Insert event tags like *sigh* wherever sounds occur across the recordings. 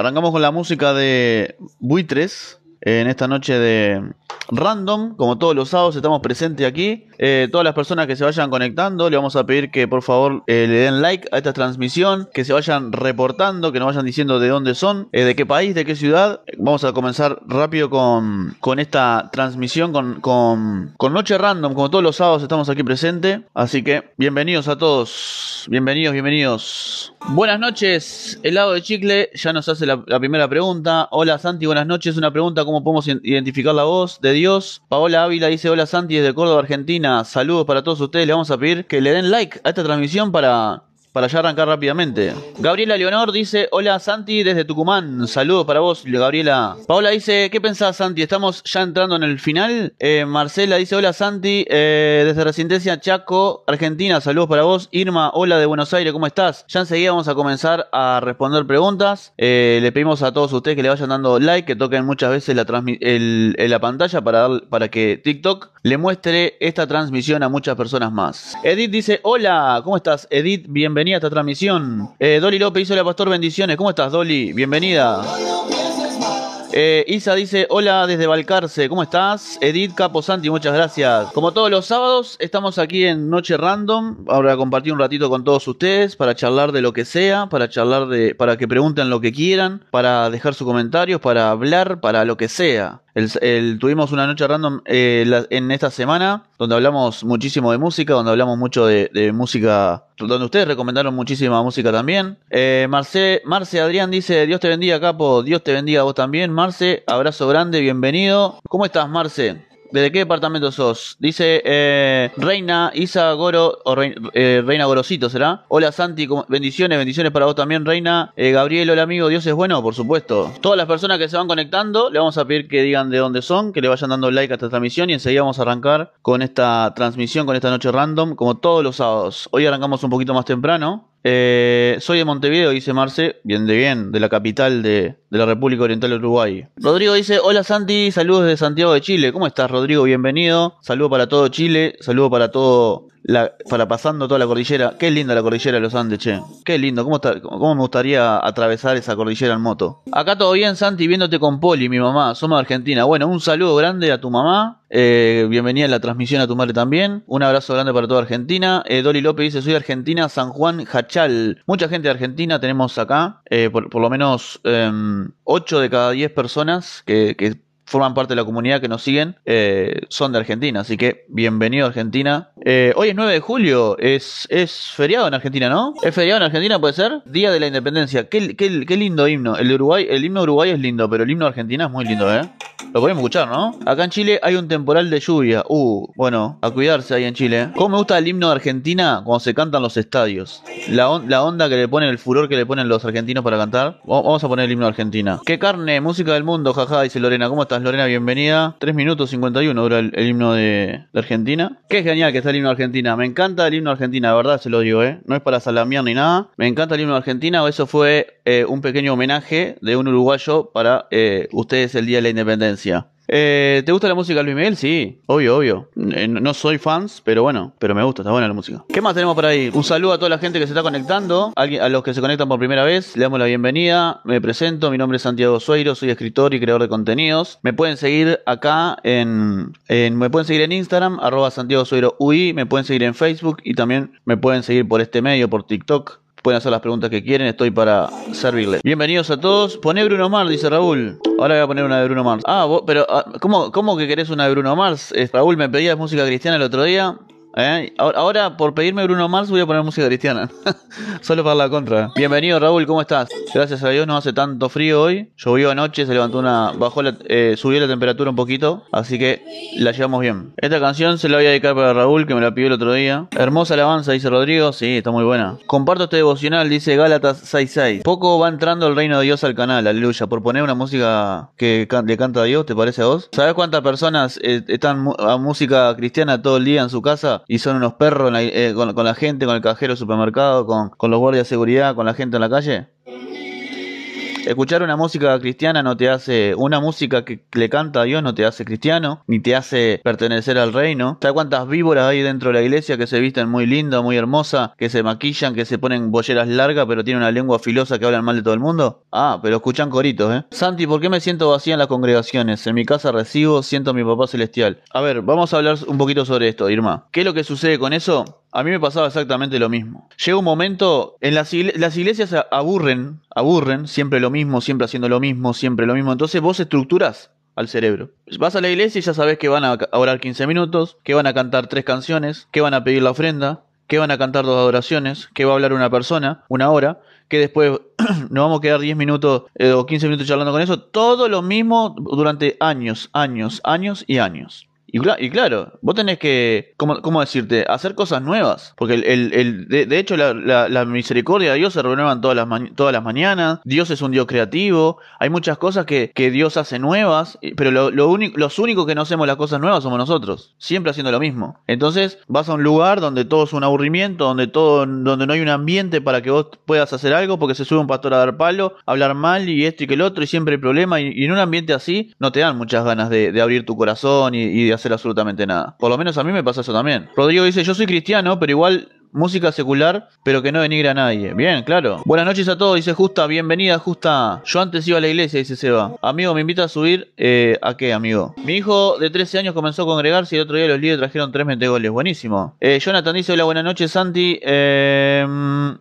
Arrancamos con la música de Buitres en esta noche de random, como todos los sábados estamos presentes aquí. Eh, todas las personas que se vayan conectando, le vamos a pedir que por favor eh, le den like a esta transmisión, que se vayan reportando, que nos vayan diciendo de dónde son, eh, de qué país, de qué ciudad. Vamos a comenzar rápido con, con esta transmisión, con, con, con Noche Random, como todos los sábados estamos aquí presentes. Así que bienvenidos a todos, bienvenidos, bienvenidos. Buenas noches, helado de chicle, ya nos hace la, la primera pregunta. Hola Santi, buenas noches, una pregunta, ¿cómo podemos identificar la voz de Dios? Paola Ávila dice, hola Santi, desde Córdoba, Argentina saludos para todos ustedes. Le vamos a pedir que le den like a esta transmisión para para ya arrancar rápidamente. Gabriela Leonor dice, hola Santi desde Tucumán, saludos para vos, Gabriela. Paola dice, ¿qué pensás Santi? Estamos ya entrando en el final. Eh, Marcela dice, hola Santi, eh, desde Resistencia Chaco, Argentina, saludos para vos. Irma, hola de Buenos Aires, ¿cómo estás? Ya enseguida vamos a comenzar a responder preguntas. Eh, le pedimos a todos ustedes que le vayan dando like, que toquen muchas veces la, pantalla para, para que TikTok le muestre esta transmisión a muchas personas más. Edith dice, hola, ¿cómo estás? Edith, bienvenida bienvenida a esta transmisión. Eh, Dolly López hizo pastor bendiciones. ¿Cómo estás, Dolly? Bienvenida. Eh, Isa dice, hola desde Balcarce, ¿cómo estás? Edith Caposanti, muchas gracias. Como todos los sábados, estamos aquí en Noche Random, ahora compartir un ratito con todos ustedes para charlar de lo que sea, para charlar de, para que pregunten lo que quieran, para dejar sus comentarios, para hablar, para lo que sea. El, tuvimos una noche random eh, en esta semana donde hablamos muchísimo de música, donde hablamos mucho de, música, donde ustedes recomendaron muchísima música también. Eh, Marce, Marce Adrián dice, Dios te bendiga Capo, Dios te bendiga a vos también. Marce, abrazo grande, bienvenido. ¿Cómo estás Marce? ¿Desde qué departamento sos? Dice eh, Reina Isa Goro, o eh, Reina Gorosito, ¿será? Hola Santi, bendiciones, bendiciones para vos también, Reina. Eh, Gabriel, hola amigo, Dios es bueno, por supuesto. Todas las personas que se van conectando, le vamos a pedir que digan de dónde son, que le vayan dando like a esta transmisión y enseguida vamos a arrancar con esta transmisión, con esta noche random, como todos los sábados. Hoy arrancamos un poquito más temprano, eh, soy de Montevideo, dice Marce, bien de bien, de la capital de, la República Oriental de Uruguay. Rodrigo dice, hola Santi, saludos de Santiago de Chile. ¿Cómo estás Rodrigo? Bienvenido. Saludo para todo Chile, saludo para todo la, para pasando toda la cordillera. Qué linda la cordillera de los Andes, che. Qué lindo. ¿Cómo, ¿Cómo me gustaría atravesar esa cordillera en moto? Acá todo bien, Santi, viéndote con Poli, mi mamá. Somos de Argentina. Bueno, un saludo grande a tu mamá. Eh, bienvenida a la transmisión a tu madre también. Un abrazo grande para toda Argentina. Eh, Dolly López dice: Soy de Argentina, San Juan Hachal. Mucha gente de Argentina tenemos acá. Eh, por, lo menos 8 em, de cada 10 personas que forman parte de la comunidad que nos siguen, eh, son de Argentina. Así que bienvenido a Argentina. Eh, hoy es 9 de julio, es, es feriado en Argentina, ¿no? ¿Es feriado en Argentina, puede ser? Día de la Independencia. Qué, qué, qué lindo himno. El de Uruguay, el himno de Uruguay es lindo, pero el himno de Argentina es muy lindo, ¿eh? Lo podemos escuchar, ¿no? Acá en Chile hay un temporal de lluvia. Uh, bueno, a cuidarse ahí en Chile. ¿Cómo me gusta el himno de Argentina cuando se cantan los estadios? La, la onda que le ponen, el furor que le ponen los argentinos para cantar. Vamos a poner el himno de Argentina. ¿Qué carne? Música del mundo, jaja, dice Lorena. ¿Cómo estás? Lorena, bienvenida. 3 minutos 51 dura el, himno de, Argentina. Qué genial que está el himno de Argentina. Me encanta el himno de Argentina, de verdad se lo digo, ¿eh? No es para salamear ni nada. Me encanta el himno de Argentina. Eso fue eh, un pequeño homenaje de un uruguayo para eh, ustedes el Día de la Independencia. Eh, ¿Te gusta la música de Luis Miguel? Sí, obvio, obvio. Eh, no soy fans, pero bueno, pero me gusta, está buena la música. ¿Qué más tenemos por ahí? Un saludo a toda la gente que se está conectando, a los que se conectan por primera vez, le damos la bienvenida, me presento, mi nombre es Santiago Sueiro, soy escritor y creador de contenidos. Me pueden seguir acá en, me pueden seguir en Instagram, arroba Santiago Sueiro UI, me pueden seguir en Facebook y también me pueden seguir por este medio, por TikTok. Pueden hacer las preguntas que quieren, estoy para servirles. Bienvenidos a todos. Poné Bruno Mars, dice Raúl. Ahora voy a poner una de Bruno Mars. Ah, pero ah, ¿cómo, ¿cómo que querés una de Bruno Mars? Raúl me pedía música cristiana el otro día. ¿Eh? Ahora, por pedirme Bruno Mars, voy a poner música cristiana. *laughs* Solo para la contra. Bienvenido, Raúl, ¿cómo estás? Gracias a Dios no hace tanto frío hoy. Llovió anoche, se levantó una. bajó la, eh, subió la temperatura un poquito. Así que la llevamos bien. Esta canción se la voy a dedicar para Raúl, que me la pidió el otro día. Hermosa alabanza, dice Rodrigo. Sí, está muy buena. Comparto este devocional, dice Gálatas 66. Poco va entrando el reino de Dios al canal, aleluya. Por poner una música que le canta a Dios, ¿te parece a vos? ¿Sabes cuántas personas eh, están a música cristiana todo el día en su casa? Y son unos perros eh, con, la gente, con el cajero supermercado, con, con los guardias de seguridad, con la gente en la calle? Escuchar una música cristiana no te hace, una música que le canta a Dios no te hace cristiano, ni te hace pertenecer al reino. ¿Sabes cuántas víboras hay dentro de la iglesia que se visten muy linda, muy hermosa, que se maquillan, que se ponen bolleras largas, pero tienen una lengua filosa que hablan mal de todo el mundo? Ah, pero escuchan coritos, ¿eh? Santi, ¿por qué me siento vacía en las congregaciones? En mi casa recibo, siento a mi papá celestial. A ver, vamos a hablar un poquito sobre esto, Irma. ¿Qué es lo que sucede con eso? A mí me pasaba exactamente lo mismo. Llega un momento, en las, iglesias aburren, aburren, siempre lo mismo, siempre haciendo lo mismo, siempre lo mismo. Entonces vos estructuras al cerebro. Vas a la iglesia y ya sabes que van a orar 15 minutos, que van a cantar tres canciones, que van a pedir la ofrenda, que van a cantar dos adoraciones, que va a hablar una persona, una hora, que después *clears throat* nos vamos a quedar 10 minutos eh, o 15 minutos charlando con eso. Todo lo mismo durante años, años, años y años. Y, claro, vos tenés que, ¿cómo, cómo decirte? Hacer cosas nuevas. Porque el, el, de, hecho la, misericordia de Dios se renuevan todas las, todas las mañanas. Dios es un Dios creativo. Hay muchas cosas que, que Dios hace nuevas. Pero lo, los únicos que no hacemos las cosas nuevas somos nosotros. Siempre haciendo lo mismo. Entonces vas a un lugar donde todo es un aburrimiento, donde, todo, donde no hay un ambiente para que vos puedas hacer algo. Porque se sube un pastor a dar palo, hablar mal y esto y que el otro. Y siempre hay problema. Y, en un ambiente así no te dan muchas ganas de, de abrir tu corazón y, y de hacer absolutamente nada. Por lo menos a mí me pasa eso también. Rodrigo dice, yo soy cristiano, pero igual música secular, pero que no denigra a nadie. Bien, claro. Buenas noches a todos, dice Justa. Bienvenida, Justa. Yo antes iba a la iglesia, dice Seba. Amigo, me invita a subir. Eh, ¿A qué, amigo? Mi hijo de 13 años comenzó a congregarse y el otro día los líderes trajeron tres metegoles. Buenísimo. Eh, Jonathan dice: Hola, buenas noches, Santi. Eh,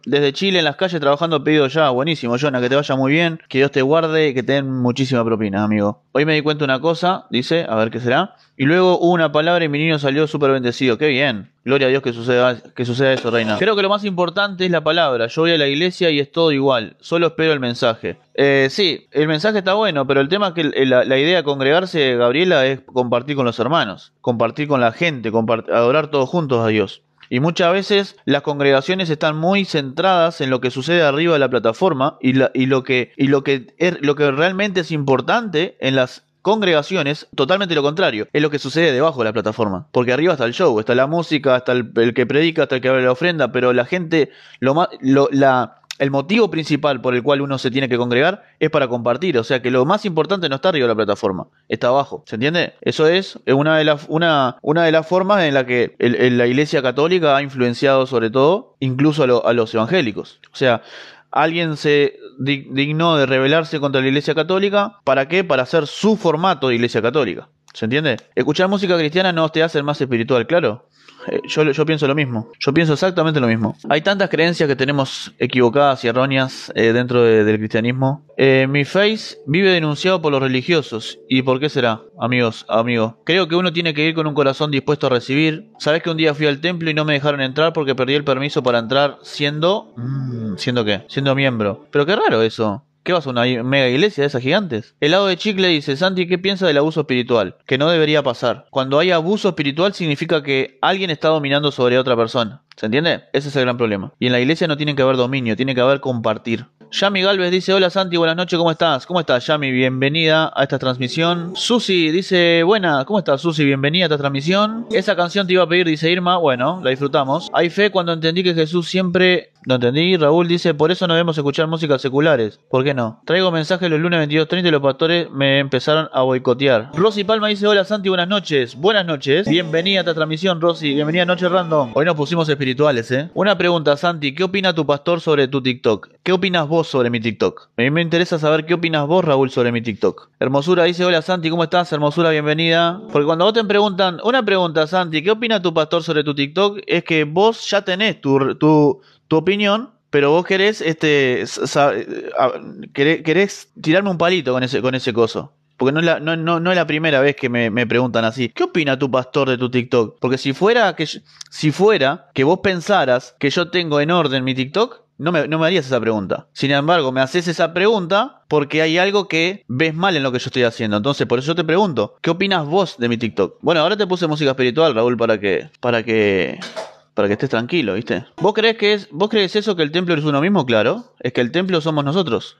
desde Chile en las calles trabajando pedido ya. Buenísimo, Jonah, que te vaya muy bien. Que Dios te guarde y que te den muchísima propina, amigo. Hoy me di cuenta una cosa, dice, a ver qué será. Y luego hubo una palabra y mi niño salió súper bendecido. Qué bien. Gloria a Dios que suceda, que suceda eso, reina. Creo que lo más importante es la palabra. Yo voy a la iglesia y es todo igual. Solo espero el mensaje. Eh, sí, el mensaje está bueno, pero el tema es que la, idea de congregarse, Gabriela, es compartir con los hermanos, compartir con la gente, adorar todos juntos a Dios. Y muchas veces las congregaciones están muy centradas en lo que sucede arriba de la plataforma y, y lo que y lo que er, lo que realmente es importante en las congregaciones, totalmente lo contrario. Es lo que sucede debajo de la plataforma. Porque arriba está el show, está la música, está el, que predica, está el que abre la ofrenda, pero la gente, lo más, la, el motivo principal por el cual uno se tiene que congregar es para compartir. O sea que lo más importante no está arriba de la plataforma, está abajo. ¿Se entiende? Eso es una de las, formas en la que la Iglesia Católica ha influenciado sobre todo, incluso a, a los evangélicos. O sea, alguien se dignó de rebelarse contra la Iglesia Católica. ¿Para qué? Para hacer su formato de Iglesia Católica. ¿Se entiende? Escuchar música cristiana no te hace más espiritual, claro. Eh, yo, yo, pienso lo mismo. Yo pienso exactamente lo mismo. Hay tantas creencias que tenemos equivocadas y erróneas eh, dentro del cristianismo. Eh, mi face vive denunciado por los religiosos. ¿Y por qué será, amigos, amigos? Creo que uno tiene que ir con un corazón dispuesto a recibir. Sabes que un día fui al templo y no me dejaron entrar porque perdí el permiso para entrar siendo... Mm, ¿Siendo qué? Siendo miembro. Pero qué raro eso. ¿Qué vas a una mega iglesia de esas gigantes? El lado de Chicle dice, Santi, ¿qué piensa del abuso espiritual? Que no debería pasar. Cuando hay abuso espiritual significa que alguien está dominando sobre otra persona. ¿Se entiende? Ese es el gran problema. Y en la iglesia no tiene que haber dominio, tiene que haber compartir. Yami Galvez dice, hola Santi, buenas noches, ¿cómo estás? ¿Cómo estás, Yami? Bienvenida a esta transmisión. Susi dice, buena, ¿cómo estás, Susi? Bienvenida a esta transmisión. Esa canción te iba a pedir, dice Irma, bueno, la disfrutamos. Hay fe cuando entendí que Jesús siempre... No entendí, Raúl dice, por eso no debemos escuchar músicas seculares. ¿Por qué no? Traigo mensajes los lunes 22.30 y los pastores me empezaron a boicotear. Rosy Palma dice, hola Santi, buenas noches. Buenas noches. Bienvenida a esta transmisión, Rosy. Bienvenida a Noche Random. Hoy nos pusimos espirituales, ¿eh? Una pregunta, Santi, ¿qué opina tu pastor sobre tu TikTok? ¿Qué opinas vos sobre mi TikTok? A mí me interesa saber qué opinas vos, Raúl, sobre mi TikTok. Hermosura dice, hola Santi, ¿cómo estás? Hermosura, bienvenida. Porque cuando vos te preguntan, una pregunta, Santi, ¿qué opina tu pastor sobre tu TikTok? Es que vos ya tenés tu, tu, tu opinión, pero vos querés, este, querés, tirarme un palito con ese, con ese coso. Porque no es, la, no, no, no es la primera vez que me, me, preguntan así. ¿Qué opina tu pastor de tu TikTok? Porque si fuera que, si fuera que vos pensaras que yo tengo en orden mi TikTok, no me, no me harías esa pregunta. Sin embargo, me haces esa pregunta porque hay algo que ves mal en lo que yo estoy haciendo. Entonces, por eso yo te pregunto, ¿qué opinas vos de mi TikTok? Bueno, ahora te puse música espiritual, Raúl, para que, para que, para que estés tranquilo, ¿viste? ¿Vos crees que es, vos crees eso que el templo es uno mismo? Claro, es que el templo somos nosotros.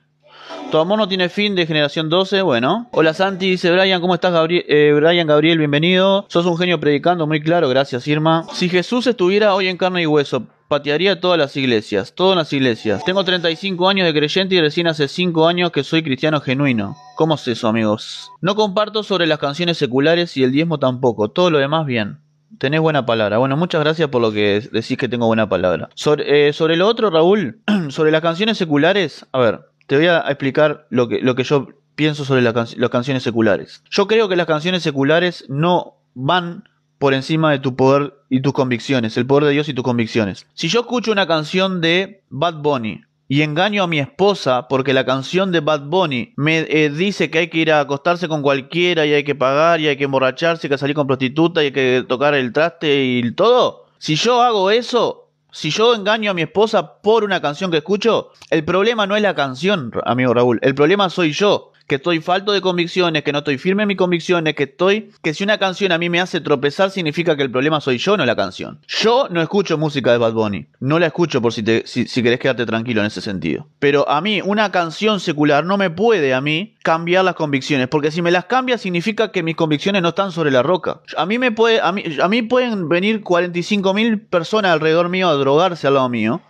Tu amor no tiene fin de generación 12, bueno. Hola Santi, dice Brian, ¿cómo estás? Eh, Brian Gabriel, bienvenido. Sos un genio predicando, muy claro, gracias Irma. Si Jesús estuviera hoy en carne y hueso, patearía todas las iglesias, todas las iglesias. Tengo 35 años de creyente y recién hace 5 años que soy cristiano genuino. ¿Cómo es eso, amigos? No comparto sobre las canciones seculares y el diezmo tampoco, todo lo demás bien. Tenés buena palabra. Bueno, muchas gracias por lo que decís que tengo buena palabra. Sobre, eh, lo otro, Raúl, *clears throat* sobre las canciones seculares, a ver, te voy a explicar lo que, lo que yo pienso sobre las canciones seculares. Yo creo que las canciones seculares no van por encima de tu poder y tus convicciones, el poder de Dios y tus convicciones. Si yo escucho una canción de Bad Bunny y engaño a mi esposa porque la canción de Bad Bunny me eh, dice que hay que ir a acostarse con cualquiera y hay que pagar y hay que emborracharse, y hay que salir con prostituta y hay que tocar el traste y todo. Si yo hago eso, si yo engaño a mi esposa por una canción que escucho, el problema no es la canción, amigo Raúl, el problema soy yo que estoy falto de convicciones, que no estoy firme en mis convicciones, que estoy, que si una canción a mí me hace tropezar significa que el problema soy yo, no la canción. Yo no escucho música de Bad Bunny, no la escucho por si, te, si, querés quedarte tranquilo en ese sentido. Pero a mí, una canción secular no me puede a mí cambiar las convicciones, porque si me las cambia significa que mis convicciones no están sobre la roca. A mí me puede, a mí, a mí pueden venir 45 mil personas alrededor mío a drogarse al lado mío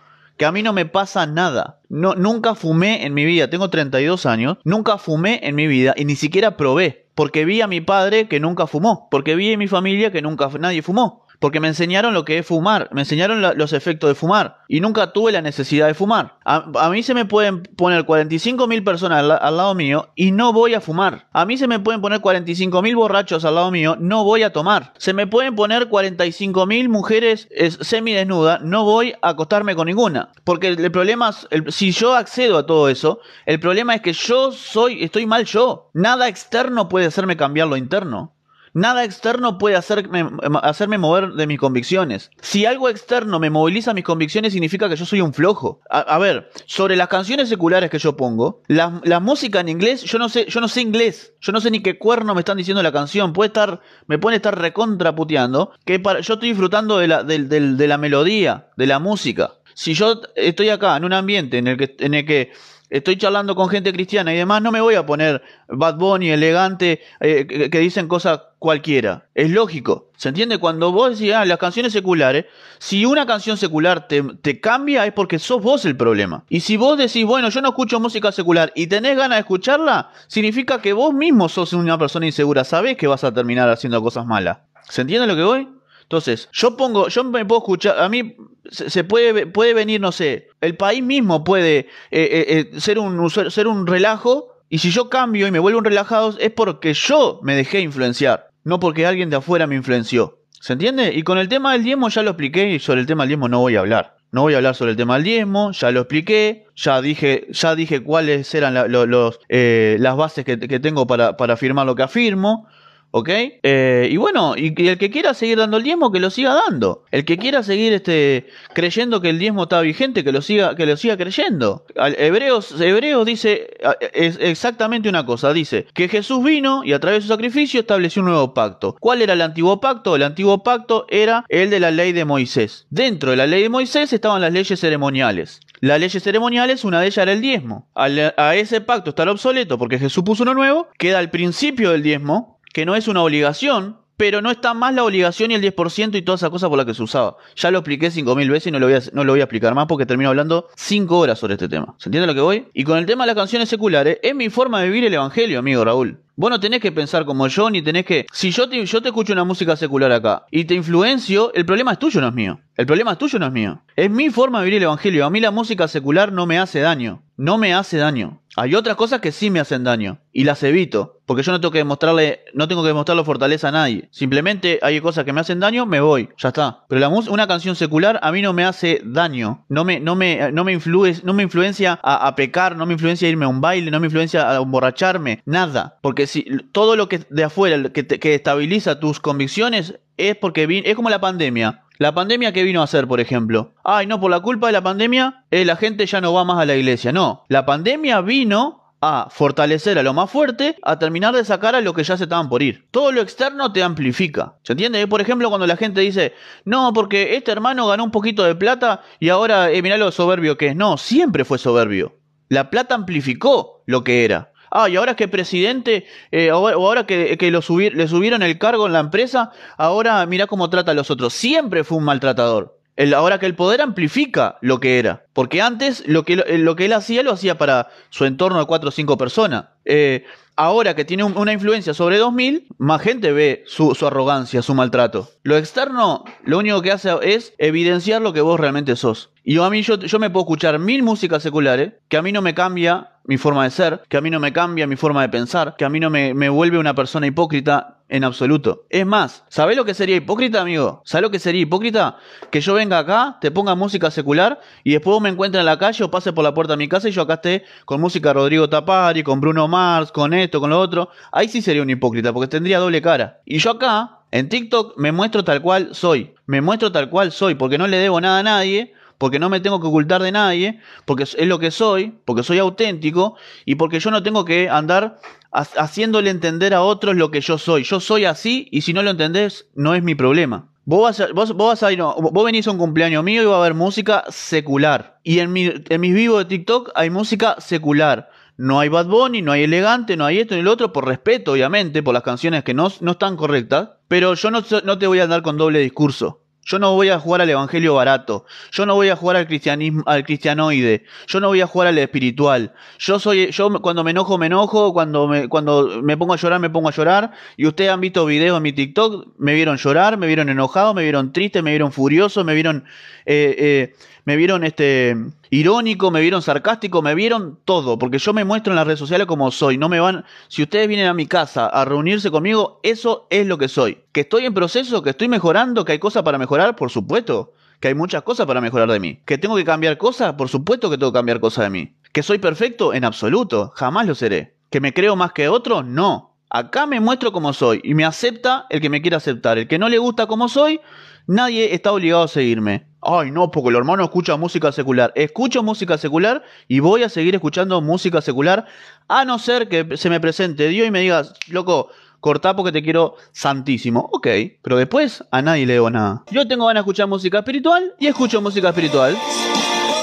que a mí no me pasa nada. No, nunca fumé en mi vida, tengo 32 años, nunca fumé en mi vida y ni siquiera probé, porque vi a mi padre que nunca fumó, porque vi a mi familia que nunca nadie fumó porque me enseñaron lo que es fumar, me enseñaron los efectos de fumar y nunca tuve la necesidad de fumar. A, mí se me pueden poner 45 mil personas al, lado mío y no voy a fumar. A mí se me pueden poner 45 mil borrachos al lado mío, no voy a tomar. Se me pueden poner 45 mil mujeres semidesnudas, no voy a acostarme con ninguna. Porque el, problema, es, si yo accedo a todo eso, el problema es que yo soy, estoy mal yo. Nada externo puede hacerme cambiar lo interno. Nada externo puede hacerme, hacerme, mover de mis convicciones. Si algo externo me moviliza mis convicciones, significa que yo soy un flojo. A, ver, sobre las canciones seculares que yo pongo, la, música en inglés, yo no sé, yo no sé inglés. Yo no sé ni qué cuerno me están diciendo la canción. Puede estar, me puede estar recontraputeando. Que para, yo estoy disfrutando de la, de la melodía, de la música. Si yo estoy acá en un ambiente en el que, en el que estoy charlando con gente cristiana y demás, no me voy a poner Bad Bunny, elegante, eh, que, dicen cosas cualquiera. Es lógico. ¿Se entiende? Cuando vos decís, ah, las canciones seculares, si una canción secular te, te, cambia es porque sos vos el problema. Y si vos decís, bueno, yo no escucho música secular y tenés ganas de escucharla, significa que vos mismo sos una persona insegura, sabés que vas a terminar haciendo cosas malas. ¿Se entiende lo que voy? Entonces, yo pongo, yo me puedo escuchar, a mí se, puede, puede venir, no sé, el país mismo puede eh, eh, eh, ser, un, ser un relajo, y si yo cambio y me vuelvo un relajado, es porque yo me dejé influenciar, no porque alguien de afuera me influenció. ¿Se entiende? Y con el tema del diezmo ya lo expliqué y sobre el tema del diezmo no voy a hablar. No voy a hablar sobre el tema del diezmo, ya lo expliqué, ya dije, ya dije cuáles eran los, las bases que, que tengo para, para afirmar lo que afirmo. ¿Ok? Eh, y bueno, y, el que quiera seguir dando el diezmo, que lo siga dando. El que quiera seguir este, creyendo que el diezmo está vigente, que lo siga, que lo siga creyendo. Hebreos, Hebreos dice es exactamente una cosa. Dice que Jesús vino y a través de su sacrificio estableció un nuevo pacto. ¿Cuál era el antiguo pacto? El antiguo pacto era el de la ley de Moisés. Dentro de la ley de Moisés estaban las leyes ceremoniales. Las leyes ceremoniales, una de ellas era el diezmo. a ese pacto estar obsoleto porque Jesús puso uno nuevo, queda el principio del diezmo, que no es una obligación, pero no está más la obligación y el 10% y toda esa cosa por la que se usaba. Ya lo expliqué 5.000 veces y no lo, voy a, no lo voy a explicar más porque termino hablando 5 horas sobre este tema. ¿Se entiende lo que voy? Y con el tema de las canciones seculares, es mi forma de vivir el Evangelio, amigo Raúl. Vos no tenés que pensar como yo, ni tenés que... Si yo te, yo te escucho una música secular acá y te influencio, el problema es tuyo, no es mío. El problema es tuyo, no es mío. Es mi forma de vivir el Evangelio. A mí la música secular no me hace daño. No me hace daño. Hay otras cosas que sí me hacen daño y las evito, porque yo no tengo que demostrarle, no tengo que demostrarle fortaleza a nadie. Simplemente hay cosas que me hacen daño, me voy, ya está. Pero la una canción secular a mí no me hace daño, no me, no me, no me, no me influencia a, pecar, no me influencia a irme a un baile, no me influencia a emborracharme, nada. Porque si todo lo que de afuera que, que estabiliza tus convicciones es porque es como la pandemia. La pandemia que vino a hacer, por ejemplo. Ay, no, por la culpa de la pandemia, eh, la gente ya no va más a la iglesia. No, la pandemia vino a fortalecer a lo más fuerte, a terminar de sacar a lo que ya se estaban por ir. Todo lo externo te amplifica. ¿Se entiende? Por ejemplo, cuando la gente dice, no, porque este hermano ganó un poquito de plata y ahora, eh, mirá lo soberbio que es. No, siempre fue soberbio. La plata amplificó lo que era. Ah, y ahora que presidente, eh, o ahora que, que lo le subieron el cargo en la empresa, ahora mira cómo trata a los otros. Siempre fue un maltratador. Ahora que el poder amplifica lo que era. Porque antes lo que, lo que él hacía lo hacía para su entorno de cuatro o cinco personas. Eh, ahora que tiene una influencia sobre 2000, más gente ve su, arrogancia, su maltrato. Lo externo, lo único que hace es evidenciar lo que vos realmente sos. Y a mí yo, yo me puedo escuchar mil músicas seculares, que a mí no me cambia mi forma de ser, que a mí no me cambia mi forma de pensar, que a mí no me, me vuelve una persona hipócrita en absoluto. Es más, ¿sabés lo que sería hipócrita, amigo? ¿Sabés lo que sería hipócrita? Que yo venga acá, te ponga música secular y después vos me encuentres en la calle o pase por la puerta de mi casa y yo acá esté con música Rodrigo Tapari, con Bruno Mars, con esto, con lo otro. Ahí sí sería un hipócrita porque tendría doble cara. Y yo acá, en TikTok, me muestro tal cual soy. Me muestro tal cual soy porque no le debo nada a nadie porque no me tengo que ocultar de nadie, porque es lo que soy, porque soy auténtico y porque yo no tengo que andar haciéndole entender a otros lo que yo soy. Yo soy así y si no lo entendés, no es mi problema. Vos vas, a, vos, vas a ir, vos venís a un cumpleaños mío y va a haber música secular. Y en, mi, en mis vivos de TikTok hay música secular. No hay Bad Bunny, no hay Elegante, no hay esto ni lo otro, por respeto, obviamente, por las canciones que no, no están correctas. Pero yo no, no te voy a andar con doble discurso. Yo no voy a jugar al evangelio barato. Yo no voy a jugar al cristianismo, al cristianoide. Yo no voy a jugar al espiritual. Yo soy, yo cuando me enojo, me enojo. Cuando me, cuando me pongo a llorar, me pongo a llorar. Y ustedes han visto videos en mi TikTok, me vieron llorar, me vieron enojado, me vieron triste, me vieron furioso, me vieron, eh, eh, me vieron este irónico, me vieron sarcástico, me vieron todo, porque yo me muestro en las redes sociales como soy. No me van, si ustedes vienen a mi casa a reunirse conmigo, eso es lo que soy. Que estoy en proceso, que estoy mejorando, que hay cosas para mejorar, por supuesto. Que hay muchas cosas para mejorar de mí. Que tengo que cambiar cosas, por supuesto que tengo que cambiar cosas de mí. Que soy perfecto, en absoluto, jamás lo seré. Que me creo más que otro, no. Acá me muestro como soy y me acepta el que me quiera aceptar. El que no le gusta como soy, nadie está obligado a seguirme. Ay, no, porque el hermano escucha música secular. Escucho música secular y voy a seguir escuchando música secular, a no ser que se me presente Dios y me diga, loco, cortá porque te quiero santísimo. Ok, pero después a nadie le debo nada. Yo tengo ganas de escuchar música espiritual y escucho música espiritual.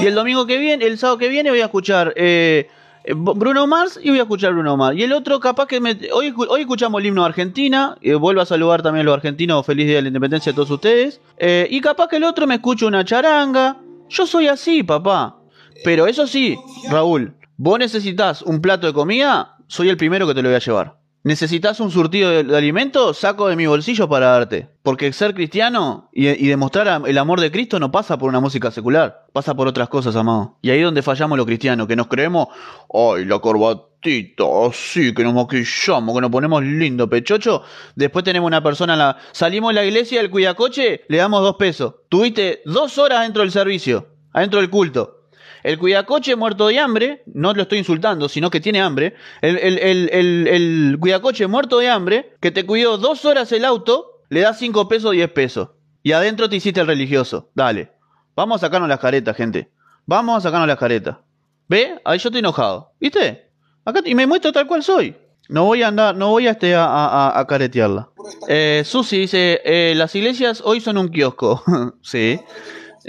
Y el domingo que viene, el sábado que viene voy a escuchar eh, Bruno Mars y voy a escuchar Bruno Mars. Y el otro, capaz que me, hoy, hoy escuchamos el himno de Argentina. y vuelvo a saludar también a los argentinos. Feliz día de la independencia a todos ustedes. Eh, y capaz que el otro me escuche una charanga. Yo soy así, papá. Pero eso sí, Raúl, vos necesitas un plato de comida, soy el primero que te lo voy a llevar. ¿Necesitas un surtido de, alimentos? Saco de mi bolsillo para darte. Porque ser cristiano y, demostrar el amor de Cristo no pasa por una música secular, pasa por otras cosas, amado. Y ahí es donde fallamos los cristianos, que nos creemos, ay, la corbatita, así, que nos maquillamos, que nos ponemos lindo, pechocho. Después tenemos una persona en la. Salimos de la iglesia del cuidacoche, le damos dos pesos. Tuviste dos horas dentro del servicio, adentro del culto. El cuidacoche muerto de hambre, no lo estoy insultando, sino que tiene hambre. El, el, cuidacoche muerto de hambre, que te cuidó dos horas el auto, le da cinco pesos, diez pesos. Y adentro te hiciste el religioso. Dale. Vamos a sacarnos las caretas, gente. Vamos a sacarnos las caretas. ¿Ve? Ahí yo estoy enojado. ¿Viste? Acá y me muestro tal cual soy. No voy a andar, no voy a, este, a, caretearla. Eh, Susi dice, eh, las iglesias hoy son un kiosco. *laughs* sí.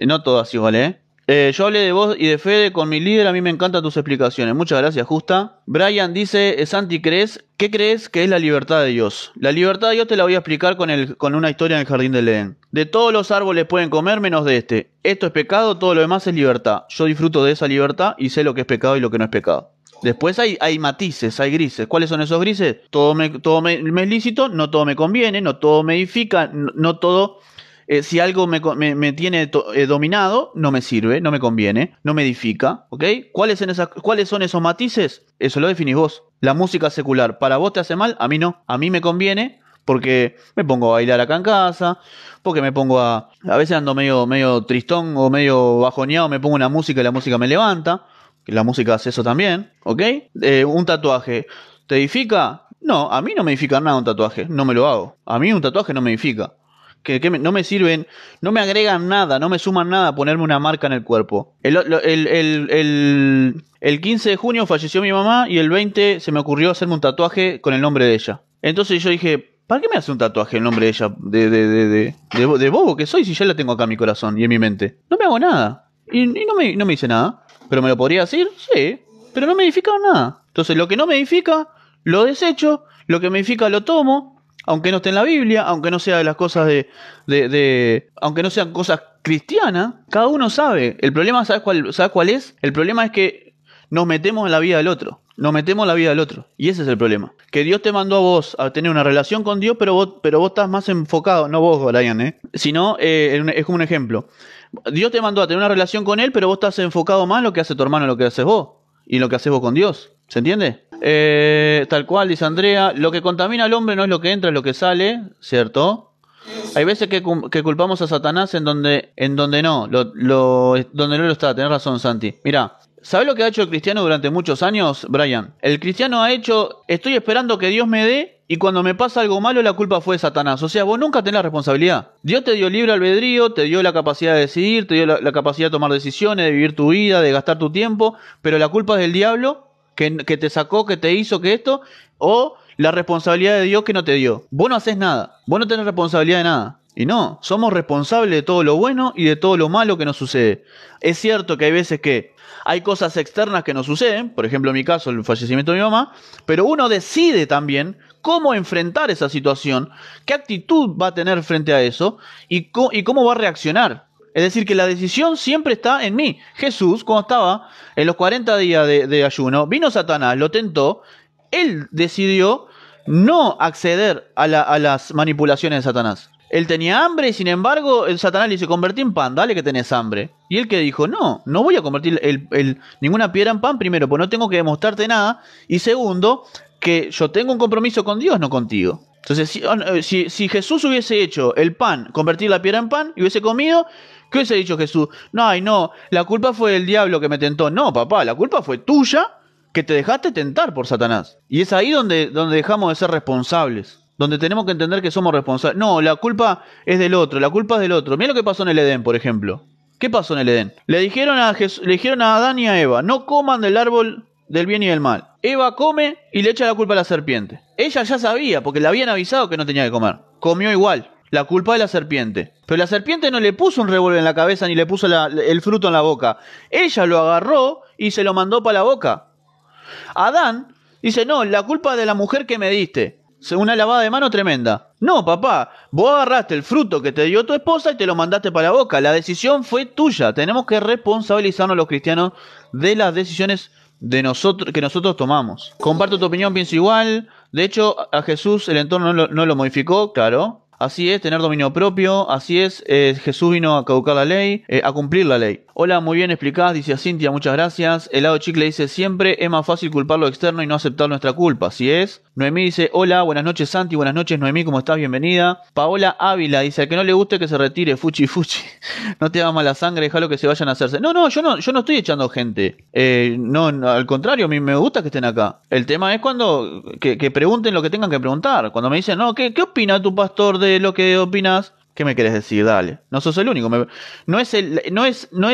No todas igual, ¿eh? Eh, yo hablé de vos y de Fede con mi líder, a mí me encantan tus explicaciones. Muchas gracias, Justa. Brian dice, Santi, ¿crees? ¿Qué crees que es la libertad de Dios? La libertad de Dios te la voy a explicar con, el, con una historia en el jardín del Edén. De todos los árboles pueden comer menos de este. Esto es pecado, todo lo demás es libertad. Yo disfruto de esa libertad y sé lo que es pecado y lo que no es pecado. Después hay, hay matices, hay grises. ¿Cuáles son esos grises? Todo me, todo me, es lícito, no todo me conviene, no todo me edifica, no todo eh, si algo me, tiene eh, dominado, no me sirve, no me conviene, no me edifica, ¿ok? ¿Cuáles, en esas, ¿Cuáles son esos matices? Eso lo definís vos. La música secular, ¿para vos te hace mal? A mí no. A mí me conviene porque me pongo a bailar acá en casa, porque me pongo a... A veces ando medio, medio tristón o medio bajoneado, me pongo una música y la música me levanta, la música hace eso también, ¿ok? Eh, un tatuaje, ¿te edifica? No, a mí no me edifica nada un tatuaje, no me lo hago. A mí un tatuaje no me edifica que, no me sirven, no me agregan nada, no me suman nada ponerme una marca en el cuerpo. El, el, el, 15 de junio falleció mi mamá y el 20 se me ocurrió hacerme un tatuaje con el nombre de ella. Entonces yo dije, ¿para qué me hace un tatuaje el nombre de ella? De, de, de, de, de, bobo que soy si ya la tengo acá en mi corazón y en mi mente. No me hago nada. Y, no, me, no me dice nada. ¿Pero me lo podría decir? Sí. pero no me edifica nada. Entonces, lo que no me edifica, lo desecho, lo que me edifica lo tomo, aunque no esté en la Biblia, aunque no sea de las cosas de, de, aunque no sean cosas cristianas, cada uno sabe. El problema, ¿sabes cuál, ¿sabes cuál es? El problema es que nos metemos en la vida del otro. Nos metemos en la vida del otro. Y ese es el problema. Que Dios te mandó a vos a tener una relación con Dios, pero vos, pero vos estás más enfocado, no vos, Brian, ¿eh? Sino, eh, es como un ejemplo. Dios te mandó a tener una relación con Él, pero vos estás enfocado más en lo que hace tu hermano, en lo que haces vos. Y en lo que haces vos con Dios. ¿Se entiende? Eh, tal cual, dice Andrea. Lo que contamina al hombre no es lo que entra, es lo que sale, ¿cierto? Hay veces que, culpamos a Satanás en donde, en donde no, lo, donde no lo está. Tenés razón, Santi. Mira, ¿sabes lo que ha hecho el cristiano durante muchos años, Brian? El cristiano ha hecho, estoy esperando que Dios me dé y cuando me pasa algo malo la culpa fue de Satanás. O sea, vos nunca tenés la responsabilidad. Dios te dio libre albedrío, te dio la capacidad de decidir, te dio la, capacidad de tomar decisiones, de vivir tu vida, de gastar tu tiempo, pero la culpa es del diablo que, que te sacó, que te hizo, que esto, o la responsabilidad de Dios que no te dio. Vos no haces nada, vos no tenés responsabilidad de nada. Y no, somos responsables de todo lo bueno y de todo lo malo que nos sucede. Es cierto que hay veces que hay cosas externas que nos suceden, por ejemplo en mi caso el fallecimiento de mi mamá, pero uno decide también cómo enfrentar esa situación, qué actitud va a tener frente a eso y, cómo va a reaccionar. Es decir, que la decisión siempre está en mí. Jesús, cuando estaba en los 40 días de, ayuno, vino Satanás, lo tentó, él decidió no acceder a, las manipulaciones de Satanás. Él tenía hambre y sin embargo el Satanás le dice, convertí en pan, dale que tenés hambre. Y él que dijo, no, no voy a convertir ninguna piedra en pan, primero, porque no tengo que demostrarte nada. Y segundo, que yo tengo un compromiso con Dios, no contigo. Entonces, si, si, Jesús hubiese hecho el pan, convertir la piedra en pan, y hubiese comido, ¿qué hubiese dicho Jesús? No, ay, no, la culpa fue del diablo que me tentó. No, papá, la culpa fue tuya que te dejaste tentar por Satanás. Y es ahí donde, donde dejamos de ser responsables. Donde tenemos que entender que somos responsables. No, la culpa es del otro, la culpa es del otro. Mira lo que pasó en el Edén, por ejemplo. ¿Qué pasó en el Edén? Le dijeron a, le dijeron a Adán y a Eva, no coman del árbol del bien y del mal. Eva come y le echa la culpa a la serpiente. Ella ya sabía, porque le habían avisado que no tenía que comer. Comió igual. La culpa de la serpiente. Pero la serpiente no le puso un revólver en la cabeza ni le puso el fruto en la boca. Ella lo agarró y se lo mandó para la boca. Adán dice, no, la culpa de la mujer que me diste. Una lavada de mano tremenda. No, papá, vos agarraste el fruto que te dio tu esposa y te lo mandaste para la boca. La decisión fue tuya. Tenemos que responsabilizarnos los cristianos de las decisiones de nosotros que nosotros tomamos. Comparto tu opinión, pienso igual. De hecho, a Jesús el entorno no lo, modificó, claro. Así es, tener dominio propio, así es, eh, Jesús vino a caducar la ley, eh, a cumplir la ley. Hola, muy bien explicada, dice Cintia, muchas gracias. El lado chicle dice, siempre es más fácil culpar lo externo y no aceptar nuestra culpa, así es. Noemí dice, hola, buenas noches Santi, buenas noches Noemí, ¿cómo estás? Bienvenida. Paola Ávila dice, que no le guste que se retire, fuchi fuchi. *laughs* no te haga mala sangre, déjalo que se vayan a hacerse. No, no, yo no, yo no estoy echando gente. Eh, no, al contrario, a mí me gusta que estén acá. El tema es cuando, que, pregunten lo que tengan que preguntar. Cuando me dicen, no, ¿qué, qué opina tu pastor de lo que opinas? ¿Qué me querés decir? Dale. No sos el único. no es el, no es, no,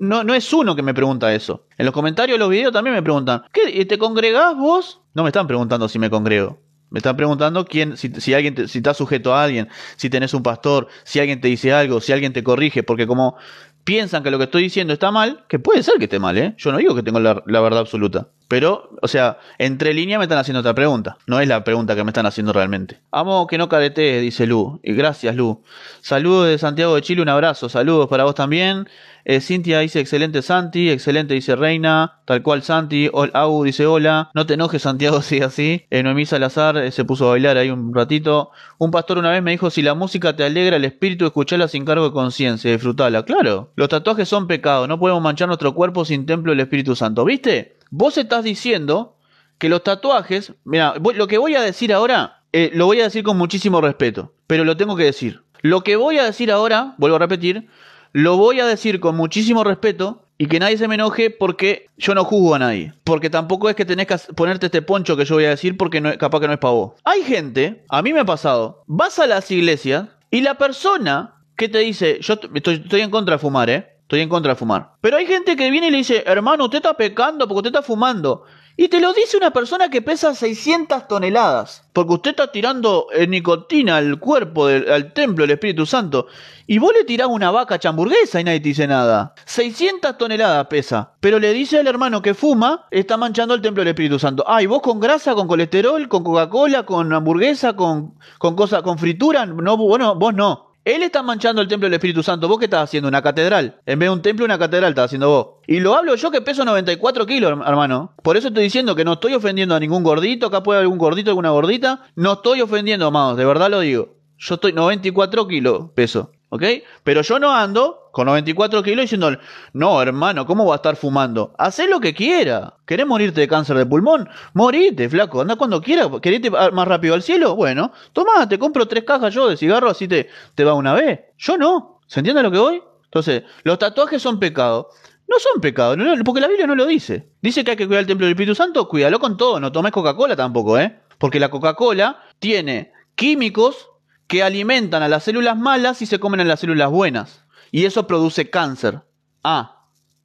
no, no es uno que me pregunta eso. En los comentarios de los videos también me preguntan, ¿qué? ¿Te congregás vos? No me están preguntando si me congrego. Me están preguntando quién, si, si alguien, si estás sujeto a alguien, si tenés un pastor, si alguien te dice algo, si alguien te corrige, porque como piensan que lo que estoy diciendo está mal, que puede ser que esté mal, ¿eh? Yo no digo que tengo la, verdad absoluta. Pero, o sea, entre líneas me están haciendo otra pregunta. No es la pregunta que me están haciendo realmente. Amo que no caretees, dice Lu. Y gracias, Lu. Saludos de Santiago de Chile, un abrazo. Saludos para vos también. Eh, Cintia dice excelente Santi, excelente dice Reina, tal cual Santi, Au dice hola, no te enojes Santiago, *laughs* sigue así. Eh, Noemí Salazar eh, se puso a bailar ahí un ratito. Un pastor una vez me dijo, si la música te alegra el espíritu, escuchala sin cargo de conciencia, disfrutala. Claro, los tatuajes son pecados, no podemos manchar nuestro cuerpo sin templo del Espíritu Santo, ¿viste? Vos estás diciendo que los tatuajes, mira, lo que voy a decir ahora, eh, lo voy a decir con muchísimo respeto, pero lo tengo que decir. Lo que voy a decir ahora, vuelvo a repetir, lo voy a decir con muchísimo respeto y que nadie se me enoje porque yo no juzgo a nadie. Porque tampoco es que tenés que ponerte este poncho que yo voy a decir porque no, capaz que no es para vos. Hay gente, a mí me ha pasado, vas a las iglesias y la persona que te dice, yo estoy, estoy en contra de fumar, ¿eh? Estoy en contra de fumar. Pero hay gente que viene y le dice, hermano, usted está pecando porque usted está fumando. Y te lo dice una persona que pesa 600 toneladas. Porque usted está tirando eh, nicotina al cuerpo, del, al templo del Espíritu Santo. Y vos le tirás una vaca chamburguesa y nadie te dice nada. 600 toneladas pesa. Pero le dice al hermano que fuma, está manchando el templo del Espíritu Santo. Ah, y vos con grasa, con colesterol, con Coca-Cola, con hamburguesa, con, con cosas, con fritura. No, bueno, vos no. Él está manchando el templo del Espíritu Santo. ¿Vos qué estás haciendo? Una catedral. En vez de un templo, una catedral estás haciendo vos. Y lo hablo yo que peso 94 kilos, hermano. Por eso estoy diciendo que no estoy ofendiendo a ningún gordito. Acá puede haber algún gordito, alguna gordita. No estoy ofendiendo, amados. De verdad lo digo. Yo estoy 94 kilos peso. ¿Ok? Pero yo no ando con 94 kilos diciendo, no, hermano, ¿cómo va a estar fumando? Hacé lo que quiera. ¿Querés morirte de cáncer de pulmón? Morite, flaco. Anda cuando quieras. ¿Querés ir más rápido al cielo? Bueno, toma, te compro tres cajas yo de cigarro, así te, te va una vez. Yo no. ¿Se entiende lo que voy? Entonces, los tatuajes son pecados. No son pecados, porque la Biblia no lo dice. Dice que hay que cuidar el templo del Espíritu Santo, cuídalo con todo, no tomes Coca-Cola tampoco, ¿eh? Porque la Coca-Cola tiene químicos que alimentan a las células malas y se comen a las células buenas. Y eso produce cáncer. Ah,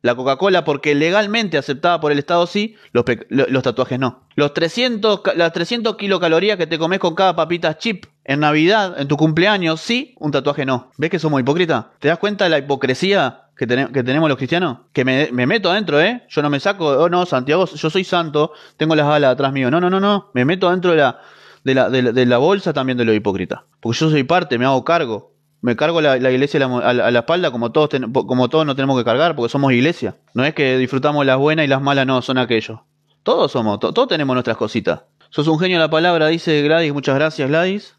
la Coca-Cola porque legalmente aceptada por el Estado sí, los, los tatuajes no. Los 300, las 300 kilocalorías que te comes con cada papita chip en Navidad, en tu cumpleaños, sí, un tatuaje no. ¿Ves que somos hipócritas? ¿Te das cuenta de la hipocresía que, que, tenemos los cristianos? Que me, me, meto adentro, ¿eh? Yo no me saco, oh no, Santiago, yo soy santo, tengo las alas atrás mío. No, no, no, no, me meto adentro de la, de la, de la, bolsa también de lo hipócrita. Porque yo soy parte, me hago cargo. Me cargo la, la iglesia a la, espalda como todos, como todos nos tenemos que cargar porque somos iglesia. No es que disfrutamos las buenas y las malas, no, son aquellos. Todos somos, todos tenemos nuestras cositas. Sos un genio de la palabra, dice Gladys. Muchas gracias, Gladys.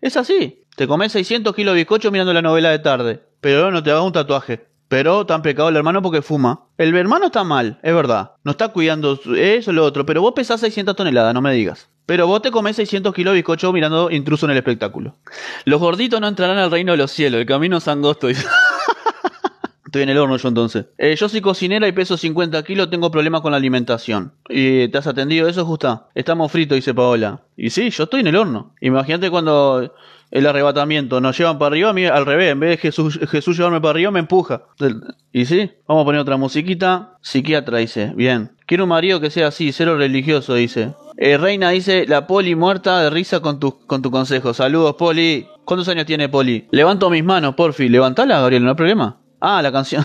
Es así. Te comes 600 kilos de bizcocho mirando la novela de tarde. Pero no te hagas un tatuaje. Pero tan pecado el hermano porque fuma. El hermano está mal, es verdad. No está cuidando eso, lo otro. Pero vos pesás 600 toneladas, no me digas. Pero vos te comés 600 kilos de bizcocho mirando intruso en el espectáculo. Los gorditos no entrarán al reino de los cielos. El camino es angosto. *laughs* Estoy en el horno yo entonces. Eh, yo soy cocinera y peso 50 kilos, tengo problemas con la alimentación. ¿Y te has atendido eso, Justa? Estamos fritos, dice Paola. Y sí, yo estoy en el horno. Imagínate cuando el arrebatamiento nos llevan para arriba, a mí al revés, en vez de Jesús, Jesús llevarme para arriba, me empuja. Y sí, vamos a poner otra musiquita. Psiquiatra, dice. Bien. Quiero un marido que sea así, cero religioso, dice. Eh, Reina dice, la Poli muerta de risa con tu, con tu consejo. Saludos, Poli. ¿Cuántos años tiene Poli? Levanto mis manos, porfi. Levantala, Gabriel, no hay problema. Ah, la canción.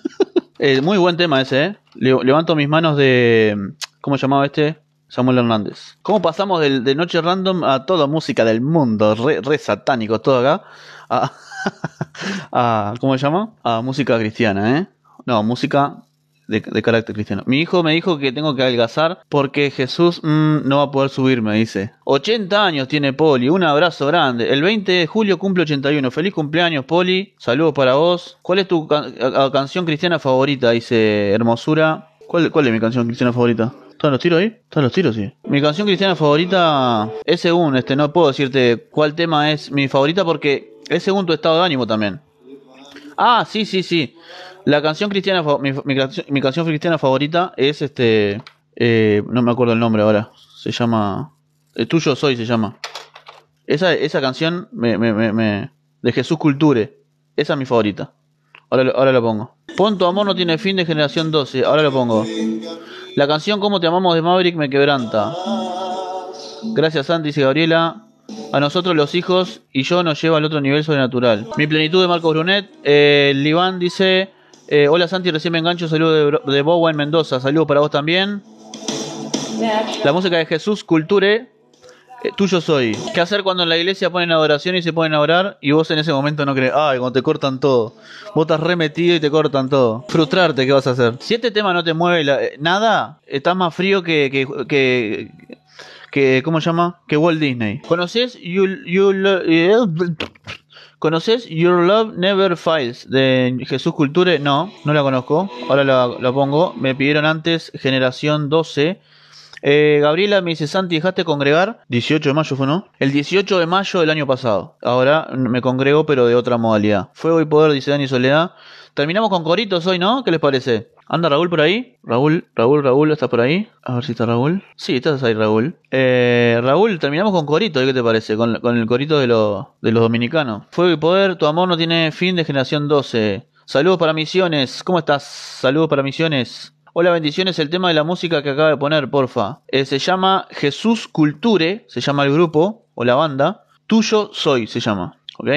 *laughs* eh, muy buen tema ese, ¿eh? levanto mis manos de... ¿Cómo llamaba este? Samuel Hernández. ¿Cómo pasamos de, Noche Random a toda música del mundo? Re, satánico todo acá. *laughs* A, ¿Cómo se llama? A música cristiana, ¿eh? No, música de, carácter cristiano. Mi hijo me dijo que tengo que adelgazar porque Jesús mm, no va a poder subirme, dice. 80 años tiene Poli, un abrazo grande. El 20 de julio cumple 81. Feliz cumpleaños, Poli. Saludos para vos. ¿Cuál es tu canción cristiana favorita? Dice Hermosura. ¿Cuál, ¿Cuál es mi canción cristiana favorita? ¿Están los tiros ahí? ¿Están los tiros? Sí. Mi canción cristiana favorita es según, este, no puedo decirte cuál tema es mi favorita porque es según tu estado de ánimo también. Ah, sí, sí, sí. La canción cristiana, mi, mi, canción cristiana favorita es este, eh, no me acuerdo el nombre ahora. Se llama, el tuyo soy se llama. Esa, esa canción me, me, me, de Jesús Culture. Esa es mi favorita. Ahora, ahora lo pongo. Pon tu amor no tiene fin de generación 12. Ahora lo pongo. La canción Cómo te amamos de Maverick me quebranta. Gracias Santi, dice Gabriela. A nosotros los hijos y yo nos lleva al otro nivel sobrenatural. Mi plenitud de Marcos Brunet. Eh, Liván dice... Eh, hola Santi, recién me engancho. Saludo de, de Bowen Mendoza. Saludo para vos también. La música de Jesús Culture. Eh, tuyo soy. ¿Qué hacer cuando en la iglesia ponen adoración y se ponen a orar y vos en ese momento no crees? Ay, cuando te cortan todo. Vos estás remetido y te cortan todo. Frustrarte, ¿qué vas a hacer? Si este tema no te mueve eh, nada, estás más frío que, que, que, ¿cómo se llama? Que Walt Disney. ¿Conoces You, you, ¿Conoces Your Love Never Files de Jesús Culture? No, no la conozco. Ahora la, pongo. Me pidieron antes Generación 12. Eh, Gabriela me dice, Santi, ¿dejaste congregar? 18 de mayo fue, ¿no? El 18 de mayo del año pasado. Ahora me congrego, pero de otra modalidad. Fuego y poder, dice Dani Soledad. Terminamos con coritos hoy, ¿no? ¿Qué les parece? ¿Anda Raúl por ahí? Raúl, Raúl, Raúl, ¿estás por ahí? A ver si está Raúl. Sí, estás ahí, Raúl. Eh, Raúl, terminamos con corito, ¿qué te parece? Con, el corito de, de los dominicanos. Fuego y poder, tu amor no tiene fin de generación 12. Saludos para Misiones. ¿Cómo estás? Saludos para Misiones. Hola, bendiciones. El tema de la música que acaba de poner, porfa. Eh, se llama Jesús Culture, se llama el grupo o la banda. Tuyo soy, se llama. ¿Ok?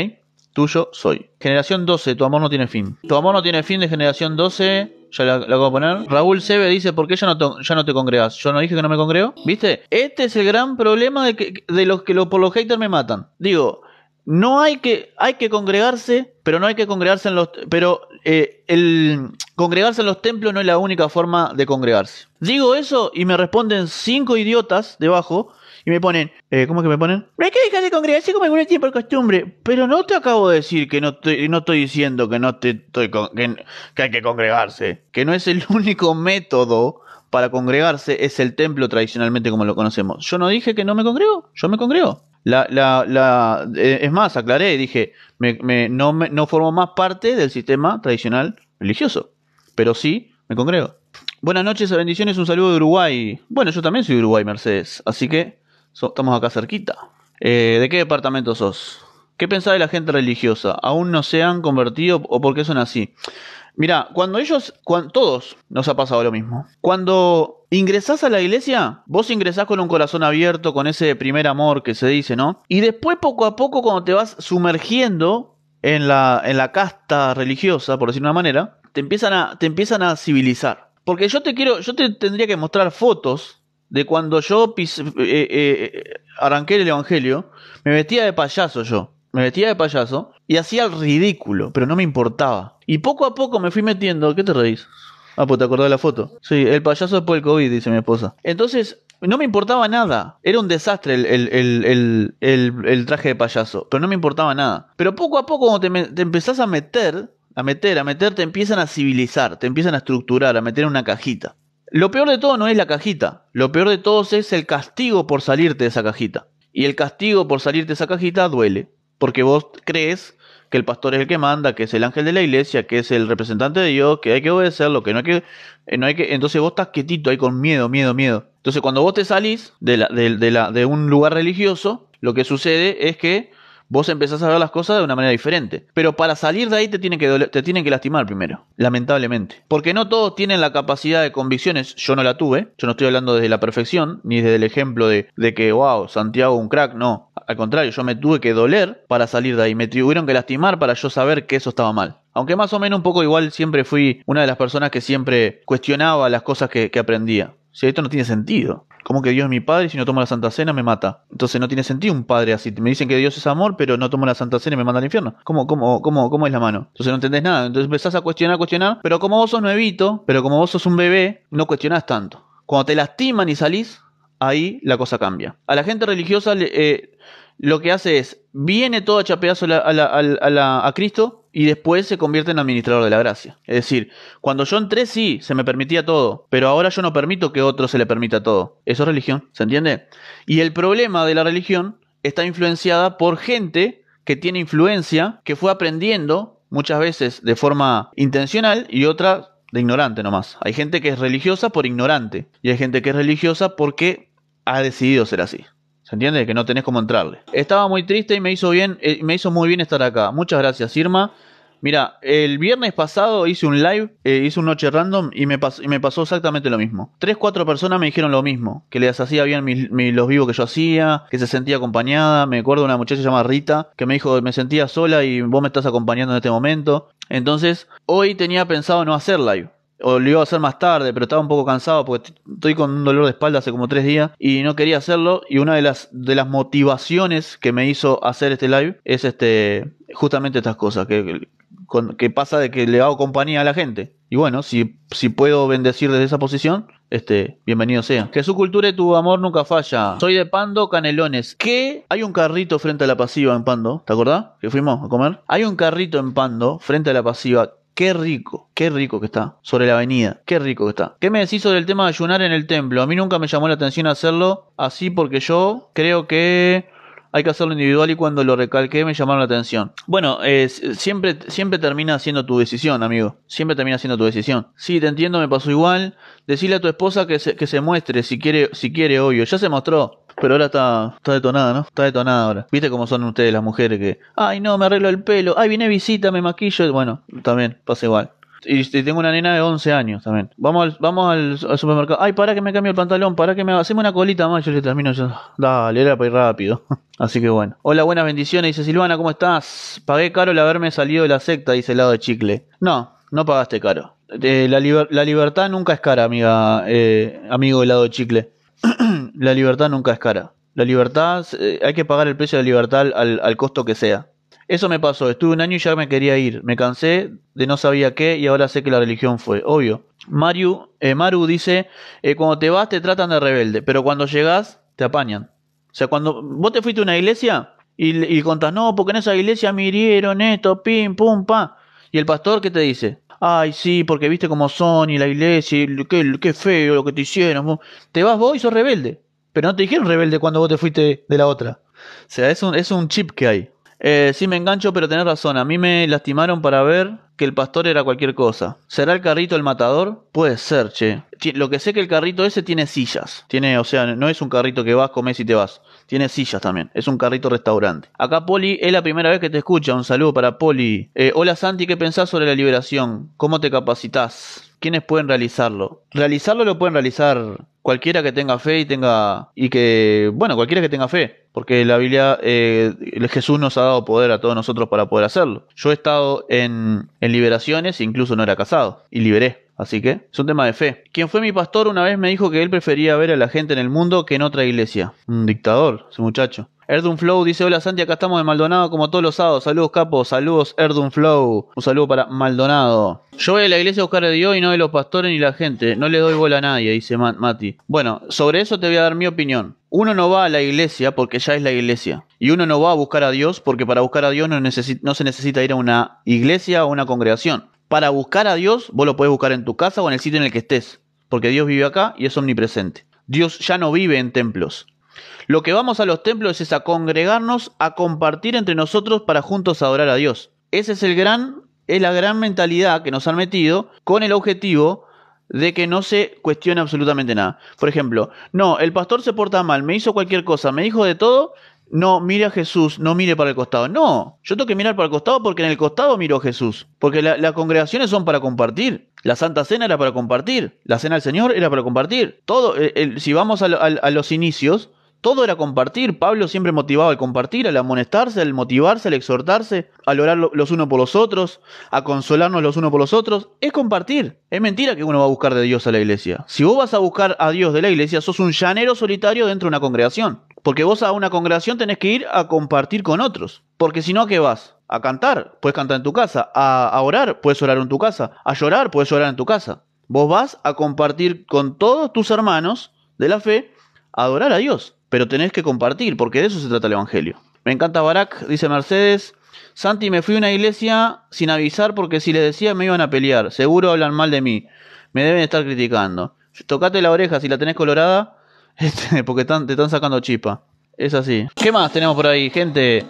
Tuyo soy. Generación 12, tu amor no tiene fin. Tu amor no tiene fin de generación 12. Ya la, acabo de poner. Raúl Sebe dice, ¿por qué ya no, te, ya no te congregas? Yo no dije que no me congrego. ¿Viste? Este es el gran problema de, que, de los que lo, por los haters me matan. Digo, no hay que, hay que congregarse, pero no hay que congregarse en los, pero eh, el congregarse en los templos no es la única forma de congregarse. Digo eso y me responden cinco idiotas debajo y me ponen, eh, ¿cómo que me ponen? Hay que dejar de congregarse como algún tiempo por costumbre. Pero no te acabo de decir que no estoy, no estoy diciendo que no te estoy que, que hay que congregarse, que no es el *laughs* único método para congregarse es el templo tradicionalmente como lo conocemos. Yo no dije que no me congrego, yo me congrego. La, la, la, eh, es más, aclaré, dije, me, me, no, me, no formo más parte del sistema tradicional religioso, pero sí me congrego. Buenas noches, bendiciones, un saludo de Uruguay. Bueno, yo también soy de Uruguay, Mercedes, así que estamos acá cerquita. Eh, ¿De qué departamento sos? ¿Qué pensás de la gente religiosa? ¿Aún no se han convertido o por qué son así? Mira, cuando ellos, todos nos ha pasado lo mismo. Cuando ingresás a la iglesia, vos ingresás con un corazón abierto, con ese primer amor que se dice, ¿no? Y después poco a poco cuando te vas sumergiendo en la, en la casta religiosa, por decir una manera, te empiezan a, te empiezan a civilizar. Porque yo te quiero, yo te tendría que mostrar fotos de cuando yo pis, eh, eh, arranqué el evangelio, me vestía de payaso yo me metía de payaso y hacía el ridículo, pero no me importaba. Y poco a poco me fui metiendo. ¿Qué te reís? Ah, pues te acordás de la foto. Sí, el payaso después del COVID, dice mi esposa. Entonces, no me importaba nada. Era un desastre el, el, el, el, traje de payaso, pero no me importaba nada. Pero poco a poco, cuando te, te empezás a meter, a meter, a meter, te empiezan a civilizar, te empiezan a estructurar, a meter en una cajita. Lo peor de todo no es la cajita. Lo peor de todo es el castigo por salirte de esa cajita. Y el castigo por salirte de esa cajita duele porque vos crees que el pastor es el que manda, que es el ángel de la iglesia, que es el representante de Dios, que hay que obedecerlo, que no hay que, eh, no hay que, entonces vos estás quietito ahí con miedo, miedo, miedo. Entonces cuando vos te salís de, la, de, de, la, de un lugar religioso, lo que sucede es que vos empezás a ver las cosas de una manera diferente. Pero para salir de ahí te tienen que, te tienen que lastimar primero, lamentablemente. Porque no todos tienen la capacidad de convicciones, yo no la tuve, yo no estoy hablando desde la perfección, ni desde el ejemplo de, de que, wow, Santiago un crack, no. Al contrario, yo me tuve que doler para salir de ahí, me tuvieron que lastimar para yo saber que eso estaba mal. Aunque más o menos un poco igual siempre fui una de las personas que siempre cuestionaba las cosas que, que aprendía. Si esto no tiene sentido. ¿Cómo que Dios es mi padre y si no tomo la Santa Cena me mata? Entonces no tiene sentido un padre así. Me dicen que Dios es amor, pero no tomo la Santa Cena y me manda al infierno. ¿Cómo, cómo, cómo, cómo es la mano? Entonces no entendés nada. Entonces empezás a cuestionar, cuestionar. Pero como vos sos nuevito, pero como vos sos un bebé, no cuestionás tanto. Cuando te lastiman y salís, ahí la cosa cambia. A la gente religiosa eh, lo que hace es, viene todo a chapeazo a, la, a, la, a, Cristo y después se convierte en administrador de la gracia. Es decir, cuando yo entré sí, se me permitía todo, pero ahora yo no permito que otro se le permita todo. Eso es religión, ¿se entiende? Y el problema de la religión está influenciada por gente que tiene influencia, que fue aprendiendo muchas veces de forma intencional y otra de ignorante nomás. Hay gente que es religiosa por ignorante y hay gente que es religiosa porque ha decidido ser así. ¿Se entiende? Que no tenés cómo entrarle. Estaba muy triste y me hizo bien, eh, me hizo muy bien estar acá. Muchas gracias, Irma. Mira, el viernes pasado hice un live, eh, hice un noche random y me, pasó, y me pasó exactamente lo mismo. Tres, cuatro personas me dijeron lo mismo, que les hacía bien mis, los vivos que yo hacía, que se sentía acompañada. Me acuerdo de una muchacha llamada Rita, que me dijo, me sentía sola y vos me estás acompañando en este momento. Entonces, hoy tenía pensado no hacer live o lo iba a hacer más tarde, pero estaba un poco cansado porque estoy con un dolor de espalda hace como tres días y no quería hacerlo. Y una de las, de las motivaciones que me hizo hacer este live es este justamente estas cosas, que, que pasa de que le hago compañía a la gente. Y bueno, si, si puedo bendecir desde esa posición, este, bienvenido sea. Que su cultura y tu amor nunca falla. Soy de Pando Canelones. ¿Qué? Hay un carrito frente a la pasiva en Pando, ¿te acordás? Que fuimos a comer. Hay un carrito en Pando frente a la pasiva Qué rico, qué rico que está. Sobre la avenida, qué rico que está. ¿Qué me decís sobre el tema de ayunar en el templo? A mí nunca me llamó la atención hacerlo así porque yo creo que hay que hacerlo individual y cuando lo recalqué me llamaron la atención. Bueno, siempre, siempre termina siendo tu decisión, amigo. Siempre termina siendo tu decisión. Sí, te entiendo, me pasó igual. Decirle a tu esposa que se, que se muestre, si quiere, si quiere, obvio. Ya se mostró. Pero ahora está, está detonada, ¿no? Está detonada ahora. ¿Viste cómo son ustedes las mujeres que, ay no, me arreglo el pelo, ay viene visita, me maquillo? Bueno, también pasa igual. Y tengo una nena de 11 años también. Vamos al, vamos al, al supermercado. Ay, para que me cambie el pantalón, para que me hacemos una colita más. Yo le termino yo. Dale, era para ir rápido. *laughs* Así que bueno. Hola, buenas bendiciones. Dice Silvana, ¿cómo estás? Pagué caro el haberme salido de la secta, dice el lado de chicle. No, no pagaste caro. Eh, la, liber- la libertad nunca es cara, amiga, eh, amigo helado de chicle. *clears throat* la libertad nunca es cara. La libertad, eh, hay que pagar el precio de la libertad al, al costo que sea. Eso me pasó, estuve un año y ya me quería ir. Me cansé de no sabía qué y ahora sé que la religión fue, obvio. Mario, eh, Maru dice, eh, cuando te vas te tratan de rebelde, pero cuando llegas te apañan. O sea, cuando vos te fuiste a una iglesia y, y contás, no, porque en esa iglesia me hirieron esto, pim, pum, pa. Y el pastor, ¿qué te dice? Ay, sí, porque viste cómo son y la iglesia, y qué, qué feo lo que te hicieron. Te vas vos y sos rebelde. Pero no te dijeron rebelde cuando vos te fuiste de la otra. O sea, es un, es un chip que hay. Eh, sí me engancho, pero tenés razón. A mí me lastimaron para ver que el pastor era cualquier cosa. ¿Será el carrito el matador? Puede ser, che. Lo que sé que el carrito ese tiene sillas. Tiene, o sea, no es un carrito que vas, comes y te vas. Tiene sillas también. Es un carrito restaurante. Acá Poli es la primera vez que te escucha. Un saludo para Poli. Eh, hola Santi, ¿qué pensás sobre la liberación? ¿Cómo te capacitas? ¿Quiénes pueden realizarlo? Realizarlo lo pueden realizar cualquiera que tenga fe y tenga y que bueno cualquiera que tenga fe porque la Biblia eh, Jesús nos ha dado poder a todos nosotros para poder hacerlo yo he estado en, en liberaciones incluso no era casado y liberé así que es un tema de fe quien fue mi pastor una vez me dijo que él prefería ver a la gente en el mundo que en otra iglesia un dictador ese muchacho Erdun Flow dice, hola Santi, acá estamos de Maldonado como todos los sábados. Saludos capos, saludos Erdun Flow. Un saludo para Maldonado. Yo voy a la iglesia a buscar a Dios y no de los pastores ni la gente. Le doy bola a nadie, dice Ma- Mati. Bueno, sobre eso te voy a dar mi opinión. Uno no va a la iglesia porque ya es la iglesia. Y uno no va a buscar a Dios porque para buscar a Dios no, no se necesita ir a una iglesia o una congregación. Para buscar a Dios, vos lo podés buscar en tu casa o en el sitio en el que estés. Porque Dios vive acá y es omnipresente. Dios ya no vive en templos. Lo que vamos a los templos es a congregarnos, a compartir entre nosotros para juntos adorar a Dios. Ese es es la gran mentalidad que nos han metido con el objetivo de que no se cuestione absolutamente nada. Por ejemplo, no, el pastor se porta mal, me hizo cualquier cosa, me dijo de todo, no mire a Jesús, no mire para el costado. No, yo tengo que mirar para el costado porque en el costado miro a Jesús. Porque la- las congregaciones son para compartir. La Santa Cena era para compartir. La Cena del Señor era para compartir. Todo, el- si vamos a los inicios, todo era compartir. Pablo siempre motivaba al compartir, al amonestarse, al motivarse, al exhortarse, al orar lo- los unos por los otros, a consolarnos los unos por los otros. Es compartir. Es mentira que uno va a buscar de Dios a la iglesia. Si vos vas a buscar a Dios de la iglesia, sos un llanero solitario dentro de una congregación. Porque vos a una congregación tenés que ir a compartir con otros. Porque si no, ¿a qué vas? A cantar, puedes cantar en tu casa. A, a orar, puedes orar en tu casa. A llorar, puedes llorar en tu casa. Vos vas a compartir con todos tus hermanos de la fe, a adorar a Dios. Pero tenés que compartir, porque de eso se trata el Evangelio. Me encanta Barak, dice Mercedes. Santi, me fui a una iglesia sin avisar porque si les decía me iban a pelear. Seguro hablan mal de mí. Me deben estar criticando. Tocate la oreja si la tenés colorada, *laughs* este, porque te están sacando chispa. Es así. ¿Qué más tenemos por ahí, gente?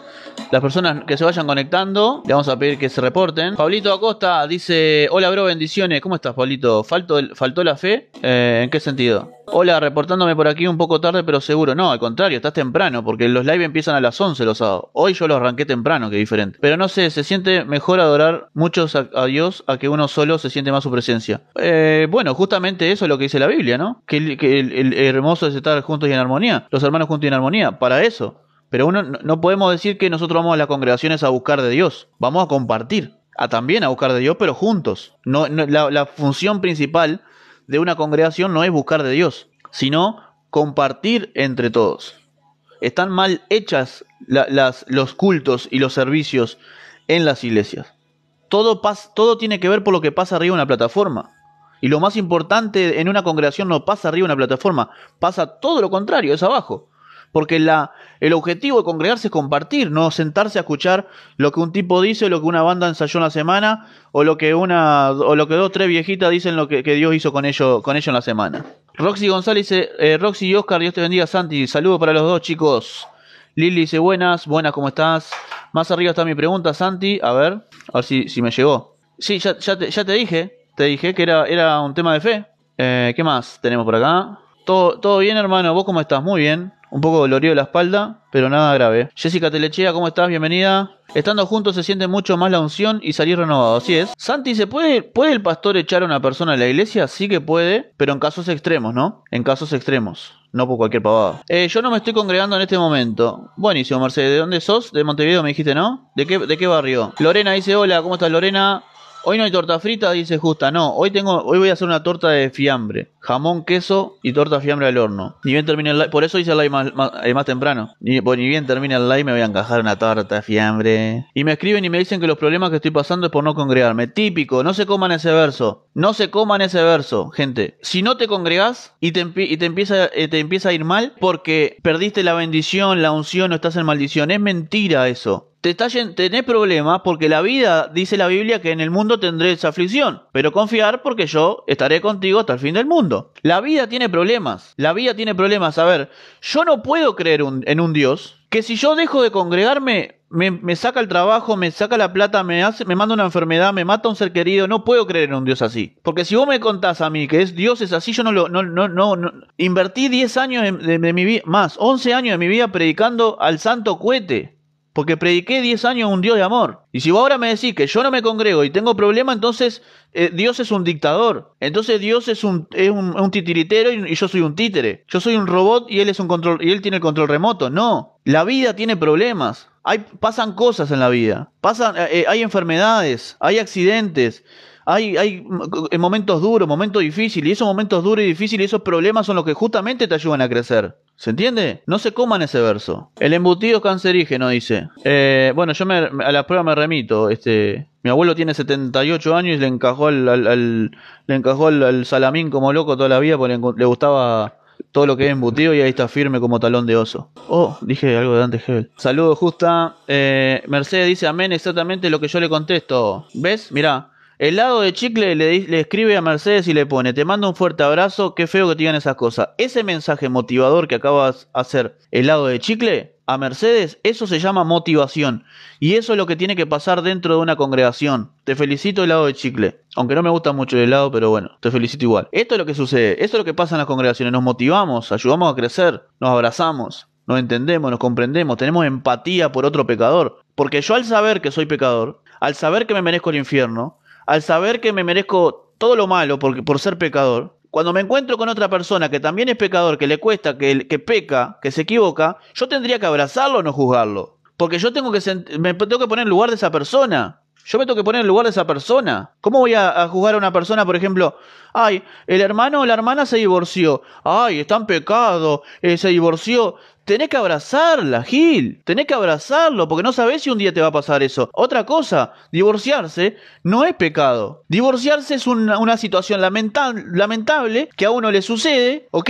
Las personas que se vayan conectando, le vamos a pedir que se reporten. Pablito Acosta dice: Hola, bro, bendiciones. ¿Cómo estás, Pablito? ¿Faltó, el- faltó la fe? Eh, ¿En qué sentido? Hola, reportándome por aquí un poco tarde, pero seguro. No, al contrario, estás temprano, porque los live empiezan a las 11 los sábados. Hoy yo los arranqué temprano, que diferente. Pero no sé, se siente mejor adorar muchos a, Dios a que uno solo se siente más su presencia. Eh, bueno, justamente eso es lo que dice la Biblia, ¿no? Que el- el hermoso es estar juntos y en armonía. Los hermanos juntos y en armonía. Para eso. Pero uno no, podemos decir que nosotros vamos a las congregaciones a buscar de Dios. Vamos a compartir. A también a buscar de Dios, pero juntos. No, la, función principal de una congregación no es buscar de Dios, sino compartir entre todos. Están mal hechas la- las, los cultos y los servicios en las iglesias. Todo, pas- todo tiene que ver por lo que pasa arriba de una plataforma. Y lo más importante en una congregación no pasa arriba de una plataforma, pasa todo lo contrario, es abajo. Porque la, el objetivo de congregarse es compartir, no sentarse a escuchar lo que un tipo dice, o lo que una banda ensayó en la semana, o lo que una, o lo que dos, tres viejitas dicen lo que, que Dios hizo con ellos, con ellos en la semana. Roxy González dice, eh, Roxy y Oscar, Dios te bendiga, Santi. Saludos para los dos chicos. Lili dice, buenas, buenas, ¿cómo estás? Más arriba está mi pregunta, Santi. A ver, a ver si, si me llegó. Sí, ya, ya, te, ya te dije, te dije que era, era un tema de fe. Eh, ¿Qué más tenemos por acá? Todo, todo bien, hermano. ¿Vos cómo estás? Muy bien. Un poco dolorido de la espalda, pero nada grave. Jessica Telechea, ¿cómo estás? Bienvenida. Estando juntos se siente mucho más la unción y salir renovado, así es. Santi, ¿se puede, puede el pastor echar a una persona a la iglesia? Sí que puede, pero en casos extremos, ¿no? En casos extremos. No por cualquier pavada. Eh, yo no me estoy congregando en este momento. Buenísimo, Mercedes. ¿De dónde sos? De Montevideo me dijiste, ¿no? ¿De qué, de qué barrio? Lorena dice, hola, ¿cómo estás Lorena? Hoy no hay torta frita, dice Justa. No, hoy tengo, hoy voy a hacer una torta de fiambre. Jamón, queso y torta fiambre al horno. Ni bien termine el live, por eso hice el live más, más, eh, temprano. Ni, pues, ni bien termine el live me voy a encajar una torta de fiambre. Y me escriben y me dicen que los problemas que estoy pasando es por no congregarme. Típico, no se coman ese verso. No se coman ese verso, gente. Si no te congregas y te, y te empieza, eh, te empieza a ir mal porque perdiste la bendición, la unción o estás en maldición. Es mentira eso te está, tenés problemas porque la vida, dice la Biblia, que en el mundo tendréis aflicción. Pero confiar porque yo estaré contigo hasta el fin del mundo. La vida tiene problemas. La vida tiene problemas. A ver, yo no puedo creer en un Dios que si yo dejo de congregarme, me, saca el trabajo, me saca la plata, me, hace, me manda una enfermedad, me mata un ser querido. No puedo creer en un Dios así. Porque si vos me contás a mí que es Dios es así, yo no lo. No, no, no, no. Invertí 10 años de, de mi vida, más, 11 años de mi vida predicando al santo cohete porque prediqué 10 años un Dios de amor. Y si vos ahora me decís que yo no me congrego y tengo problema, entonces eh, Dios es un dictador. Entonces Dios es un, es un, titiritero y, yo soy un títere. Yo soy un robot y él es un control y él tiene el control remoto. No, la vida tiene problemas. Hay, pasan cosas en la vida. Pasan, eh, hay enfermedades, hay accidentes. Hay, hay momentos duros, momentos difíciles, y esos momentos duros y difíciles, esos problemas son los que justamente te ayudan a crecer. ¿Se entiende? No se coman ese verso. El embutido es cancerígeno, dice. Eh, bueno, yo me, a la prueba me remito. Este, mi abuelo tiene 78 años y le encajó al, al, al le encajó al, al, salamín como loco toda la vida porque le, gustaba todo lo que es embutido y ahí está firme como talón de oso. Oh, dije algo de antes Hebel. Saludos, Justa. Eh, Mercedes dice amén exactamente lo que yo le contesto. ¿Ves? Mirá. El lado de chicle le, escribe a Mercedes y le pone, te mando un fuerte abrazo, qué feo que te digan esas cosas. Ese mensaje motivador que acabas de hacer, el lado de chicle, a Mercedes, eso se llama motivación. Y eso es lo que tiene que pasar dentro de una congregación. Te felicito el lado de chicle. Aunque no me gusta mucho el helado, pero bueno, te felicito igual. Esto es lo que sucede, esto es lo que pasa en las congregaciones. Nos motivamos, ayudamos a crecer, nos abrazamos, nos entendemos, nos comprendemos, tenemos empatía por otro pecador. Porque yo al saber que soy pecador, al saber que me merezco el infierno, al saber que me merezco todo lo malo por, por ser pecador, cuando me encuentro con otra persona que también es pecador, que le cuesta, que, peca, que se equivoca, yo tendría que abrazarlo no juzgarlo. Porque yo tengo que me tengo que poner en lugar de esa persona. Yo me tengo que poner en lugar de esa persona. ¿Cómo voy a, a juzgar a una persona, por ejemplo? Ay, el hermano o la hermana se divorció. Ay, está en pecado. Eh, se divorció. Tenés que abrazarla, Gil. Tenés que abrazarlo, porque no sabés si un día te va a pasar eso. Otra cosa, divorciarse no es pecado. Divorciarse es una, una situación lamentable, que a uno le sucede, ¿ok?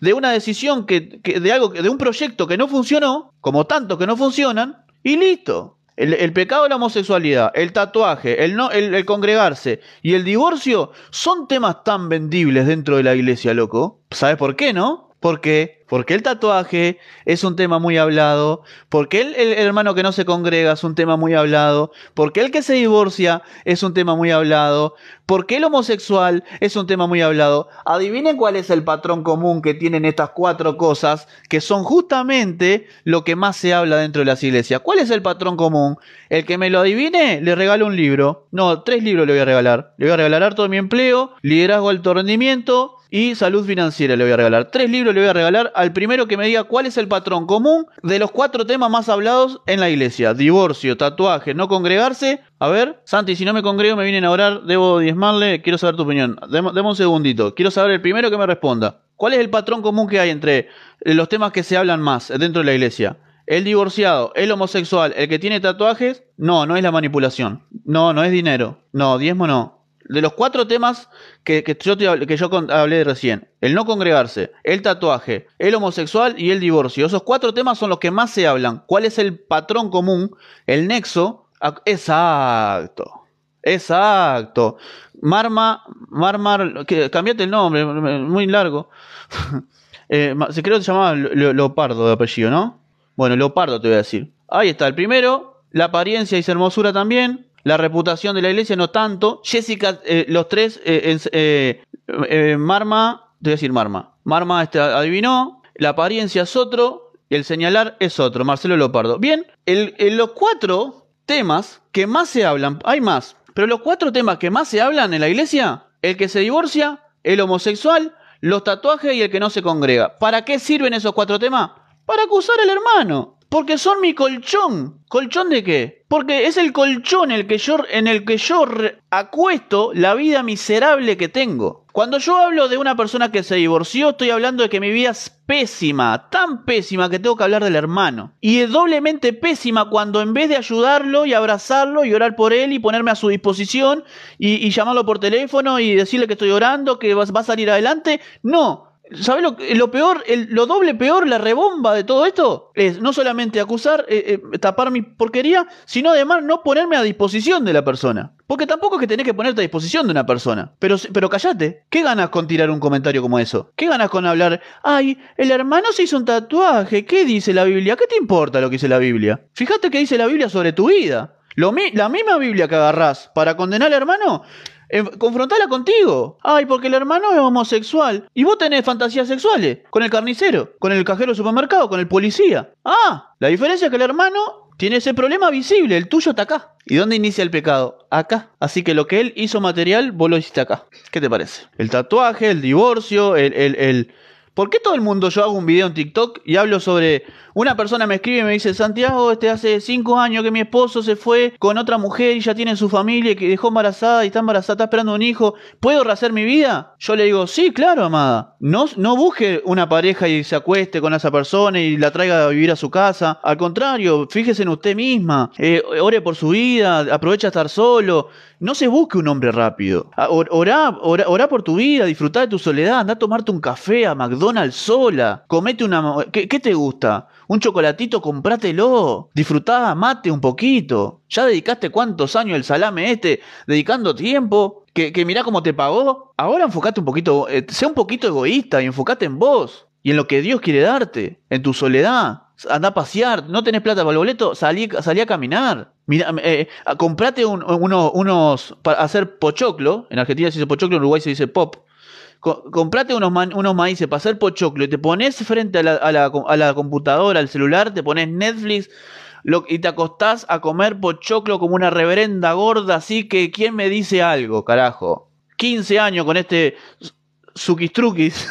De una decisión que, de algo, de un proyecto que no funcionó, como tantos que no funcionan, y listo. El, el, pecado de la homosexualidad, el tatuaje, el, no, el, el, congregarse y el divorcio son temas tan vendibles dentro de la iglesia, loco. ¿Sabes por qué, no? Porque, porque el tatuaje es un tema muy hablado, porque el, el, hermano que no se congrega es un tema muy hablado, porque el que se divorcia es un tema muy hablado, porque el homosexual es un tema muy hablado. Adivinen cuál es el patrón común que tienen estas cuatro cosas, que son justamente lo que más se habla dentro de las iglesias. ¿Cuál es el patrón común? El que me lo adivine, le regalo un libro. No, tres libros le voy a regalar. Le voy a regalar todo mi empleo, liderazgo alto rendimiento, y salud financiera le voy a regalar. Tres libros le voy a regalar al primero que me diga cuál es el patrón común de los cuatro temas más hablados en la iglesia. Divorcio, tatuaje, no congregarse. A ver, Santi, si no me congrego me vienen a orar, debo diezmarle, quiero saber tu opinión. Deme, un segundito, quiero saber el primero que me responda. ¿Cuál es el patrón común que hay entre los temas que se hablan más dentro de la iglesia? El divorciado, el homosexual, el que tiene tatuajes, no, no es la manipulación. No, no es dinero. No, diezmo no de los cuatro temas que, yo, te, que yo hablé recién, el no congregarse, el tatuaje, el homosexual y el divorcio, esos cuatro temas son los que más se hablan. ¿Cuál es el patrón común, el nexo? Exacto, exacto. Marma, Marmar, que, cambiate el nombre, muy largo. *laughs* eh, creo que se llamaba Leopardo de apellido, ¿no? Bueno, Leopardo te voy a decir. Ahí está, el primero, la apariencia y su hermosura también, la reputación de la iglesia no tanto. Jessica, eh, los tres, eh, eh, Marma, te voy a decir Marma. Marma este, adivinó. la apariencia es otro, el señalar es otro, Marcelo Lopardo. Bien, en los cuatro temas que más se hablan, hay más, pero los cuatro temas que más se hablan en la iglesia, el que se divorcia, el homosexual, los tatuajes y el que no se congrega. ¿Para qué sirven esos cuatro temas? Para acusar al hermano. Porque son mi colchón. ¿Colchón de qué? Porque es el colchón el que yo, en el que yo acuesto la vida miserable que tengo. Cuando yo hablo de una persona que se divorció, estoy hablando de que mi vida es pésima, tan pésima que tengo que hablar del hermano. Y es doblemente pésima cuando en vez de ayudarlo y abrazarlo y orar por él y ponerme a su disposición y, llamarlo por teléfono y decirle que estoy orando, que va, va a salir adelante, no, ¿Sabes lo, peor, lo doble peor, la rebomba de todo esto? Es no solamente acusar, eh, eh, tapar mi porquería, sino además no ponerme a disposición de la persona. Porque tampoco es que tenés que ponerte a disposición de una persona. Pero, pero callate. ¿Qué ganas con tirar un comentario como eso? ¿Qué ganas con hablar? Ay, el hermano se hizo un tatuaje. ¿Qué dice la Biblia? ¿Qué te importa lo que dice la Biblia? Fíjate qué dice la Biblia sobre tu vida. Lo, la misma Biblia que agarrás para condenar al hermano confrontala contigo. Ay, porque el hermano es homosexual. Y vos tenés fantasías sexuales. Con el carnicero, con el cajero supermercado, con el policía. Ah, la diferencia es que el hermano tiene ese problema visible. El tuyo está acá. ¿Y dónde inicia el pecado? Acá. Así que lo que él hizo material, vos lo hiciste acá. ¿Qué te parece? El tatuaje, el divorcio, el, el, el... ¿Por qué todo el mundo yo hago un video en TikTok y hablo sobre una persona me escribe y me dice, Santiago, este hace cinco años que mi esposo se fue con otra mujer y ya tiene su familia y que dejó embarazada y está embarazada, está esperando un hijo. ¿Puedo rehacer mi vida? Yo le digo, sí, claro, amada. No, no busque una pareja y se acueste con esa persona y la traiga a vivir a su casa. Al contrario, fíjese en usted misma. Eh, ore por su vida, aprovecha estar solo. No se busque un hombre rápido. Ah, orá, por tu vida, disfruta de tu soledad, anda a tomarte un café a McDonald's sola. Comete una... ¿Qué, qué te gusta? Un chocolatito, comprátelo. Disfrutá, mate un poquito. Ya dedicaste cuántos años el salame este, dedicando tiempo. Que, que mirá cómo te pagó. Ahora enfocate un poquito, eh, sea un poquito egoísta y enfocate en vos. Y en lo que Dios quiere darte. En tu soledad. Anda a pasear. No tenés plata para el boleto. Salí, salí a caminar. Mira, eh, comprate unos para hacer pochoclo. En Argentina se dice pochoclo, en Uruguay se dice pop comprate unos, unos maíces para hacer pochoclo y te pones frente a la, a la, a la computadora, al celular, te pones Netflix y te acostás a comer pochoclo como una reverenda gorda, así que ¿quién me dice algo, carajo? 15 años con este Sukistrukis.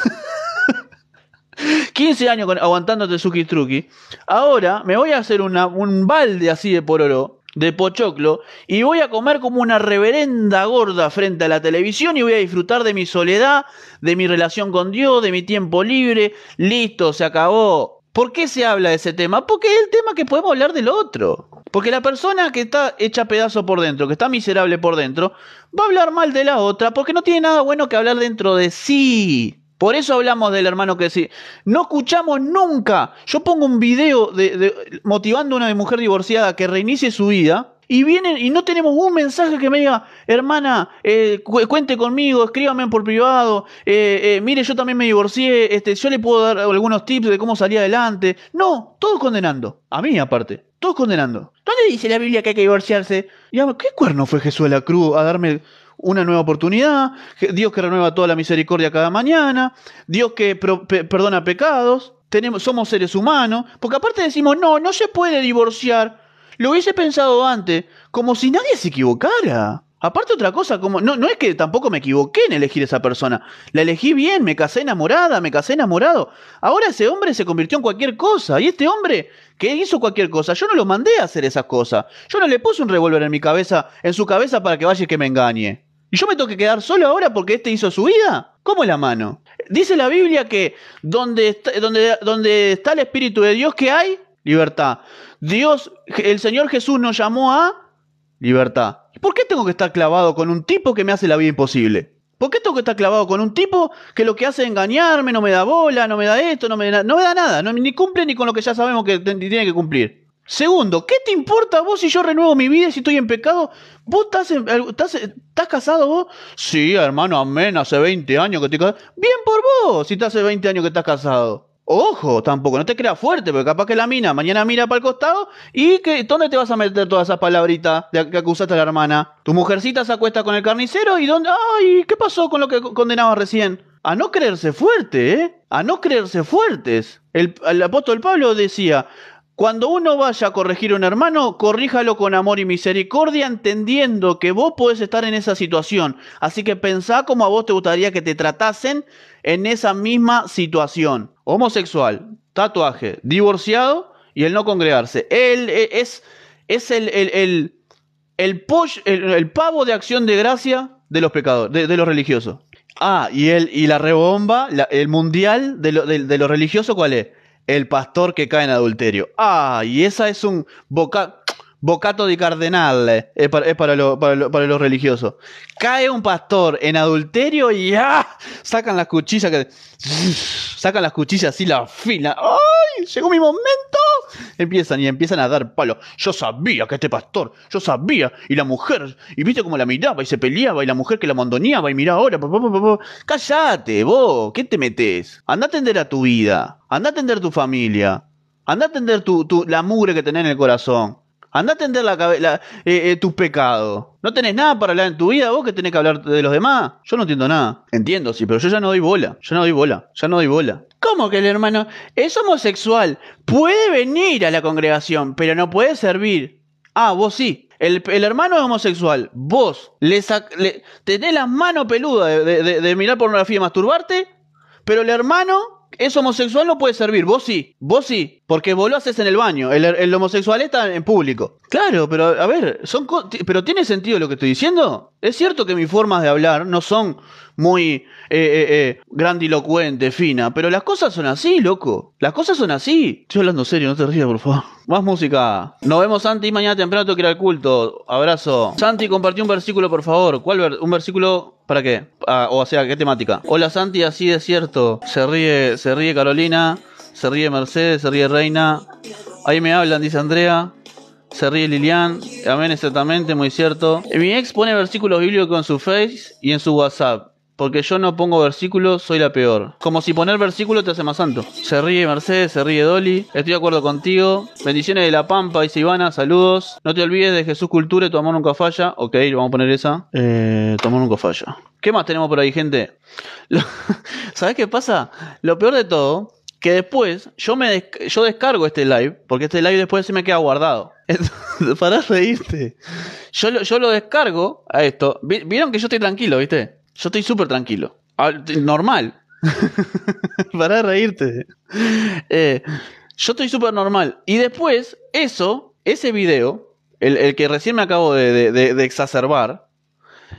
*laughs* 15 años con, aguantándote Sukistruki. Ahora me voy a hacer una, un balde así de pororo de pochoclo y voy a comer como una reverenda gorda frente a la televisión y voy a disfrutar de mi soledad, de mi relación con Dios, de mi tiempo libre. Listo, se acabó. ¿Por qué se habla de ese tema? Porque es el tema que podemos hablar del otro. Porque la persona que está hecha pedazo por dentro, que está miserable por dentro, va a hablar mal de la otra porque no tiene nada bueno que hablar dentro de sí. Por eso hablamos del hermano que sí. No escuchamos nunca. Yo pongo un video de, motivando a una mujer divorciada que reinicie su vida. Y vienen y no tenemos un mensaje que me diga, hermana, eh, cuente conmigo, escríbame por privado, eh, eh, mire, yo también me divorcié, este, yo le puedo dar algunos tips de cómo salir adelante. No, todos condenando. A mí aparte, todos condenando. ¿Dónde dice la Biblia que hay que divorciarse? Y, ¿Qué cuerno fue Jesús de la cruz a darme una nueva oportunidad, Dios que renueva toda la misericordia cada mañana, Dios que perdona pecados, tenemos, somos seres humanos, porque aparte decimos, no, no se puede divorciar. Lo hubiese pensado antes, como si nadie se equivocara. Aparte otra cosa, como no, no es que tampoco me equivoqué en elegir esa persona. La elegí bien, me casé enamorada, me casé enamorado. Ahora ese hombre se convirtió en cualquier cosa. Y este hombre que hizo cualquier cosa, yo no lo mandé a hacer esas cosas. Yo no le puse un revólver en mi cabeza, en su cabeza para que vaya y que me engañe. ¿Y yo me tengo que quedar solo ahora porque este hizo su vida? ¿Cómo la mano? Dice la Biblia que donde está, donde, donde está el Espíritu de Dios, ¿qué hay? Libertad. Dios, el Señor Jesús nos llamó a libertad. ¿Y por qué tengo que estar clavado con un tipo que me hace la vida imposible? ¿Por qué tengo que estar clavado con un tipo que lo que hace es engañarme, no me da bola, no me da esto, no me da, no me da nada, no, ni cumple ni con lo que ya sabemos que tiene que cumplir? Segundo, ¿qué te importa vos si yo renuevo mi vida y si estoy en pecado? ¿Vos estás, estás, estás casado vos? Sí, hermano, amén, hace 20 años que estoy casado. Bien por vos, si te hace 20 años que estás casado. Ojo, tampoco, no te creas fuerte, porque capaz que la mina mañana mira para el costado y que ¿dónde te vas a meter todas esas palabritas de que acusaste a la hermana? Tu mujercita se acuesta con el carnicero y ¿dónde? ¡Ay! ¿Qué pasó con lo que condenabas recién? a no creerse fuerte, ¿eh? A no creerse fuertes. El apóstol Pablo decía, cuando uno vaya a corregir a un hermano, corríjalo con amor y misericordia, entendiendo que vos podés estar en esa situación. Así que pensá como a vos te gustaría que te tratasen en esa misma situación. Homosexual, tatuaje, divorciado y el no congregarse. Él es, es el, el, el, el, pavo de acción de gracia de los pecadores, de, los religiosos. Ah, y, el, y la rebomba, el mundial de lo, de, de lo religioso, ¿cuál es? El pastor que cae en adulterio. Ah, y esa es un bocato de cardenal, es para, para, lo, para, los religiosos. Cae un pastor en adulterio y ¡ah! sacan las cuchillas que sacan las cuchillas así la fila. ¡Ay! Llegó mi momento. Empiezan y empiezan a dar palo. Yo sabía que este pastor, yo sabía. Y la mujer, y viste cómo la miraba y se peleaba. Y la mujer que la mandoneaba y mira ahora. Cállate, vos, ¿qué te metes? Anda a atender a tu vida. Anda a atender tu familia. Anda a atender tu, tu, la mugre que tenés en el corazón. Anda a atender la, la eh, eh, tu pecado. ¿No tenés nada para hablar en tu vida vos que tenés que hablar de los demás? Yo no entiendo nada. Entiendo, sí, pero yo ya no doy bola. Yo no doy bola. Ya no doy bola. ¿Cómo que el hermano es homosexual? Puede venir a la congregación, pero no puede servir. Ah, vos sí. El, hermano es homosexual. Vos le, le tenés las manos peludas de, de mirar pornografía y masturbarte, pero el hermano es homosexual no puede servir. Vos sí, vos sí, porque vos lo haces en el baño. El, homosexual está en público. Claro, pero a ver, son pero tiene sentido lo que estoy diciendo. Es cierto que mis formas de hablar no son muy eh, eh, eh, grandilocuente, fina, pero las cosas son así, loco. Las cosas son así. Estoy hablando serio, no te rías, por favor. Más música. Nos vemos, Santi, mañana temprano tengo que ir al culto. Abrazo. Santi, compartí un versículo, por favor. ¿Cuál un versículo para qué? Ah, o sea, ¿qué temática? Hola, Santi, así es cierto. Se ríe, se ríe Carolina, se ríe Mercedes, se ríe Reina. Ahí me hablan, dice Andrea. Se ríe Lilian. Amén, exactamente, muy cierto. Mi ex pone versículos bíblicos en su Face y en su WhatsApp porque yo no pongo versículos, soy la peor. Como si poner versículos te hace más santo. Se ríe Mercedes, se ríe Dolly. Estoy de acuerdo contigo. Bendiciones de la Pampa, dice Ivana, saludos. No te olvides de Jesús Cultura tu amor nunca falla. Ok, vamos a poner esa. Eh, tu amor nunca falla. ¿Qué más tenemos por ahí, gente? *laughs* ¿Sabes qué pasa? Lo peor de todo, que después yo me yo descargo este live, porque este live después se me queda guardado. *laughs* Para reírte. Yo yo lo descargo a esto. Vieron que yo estoy tranquilo, ¿viste? Yo estoy súper tranquilo. Ah, normal. *laughs* Para reírte. Eh, yo estoy súper normal. Y después, eso, ese video, el, que recién me acabo de, exacerbar,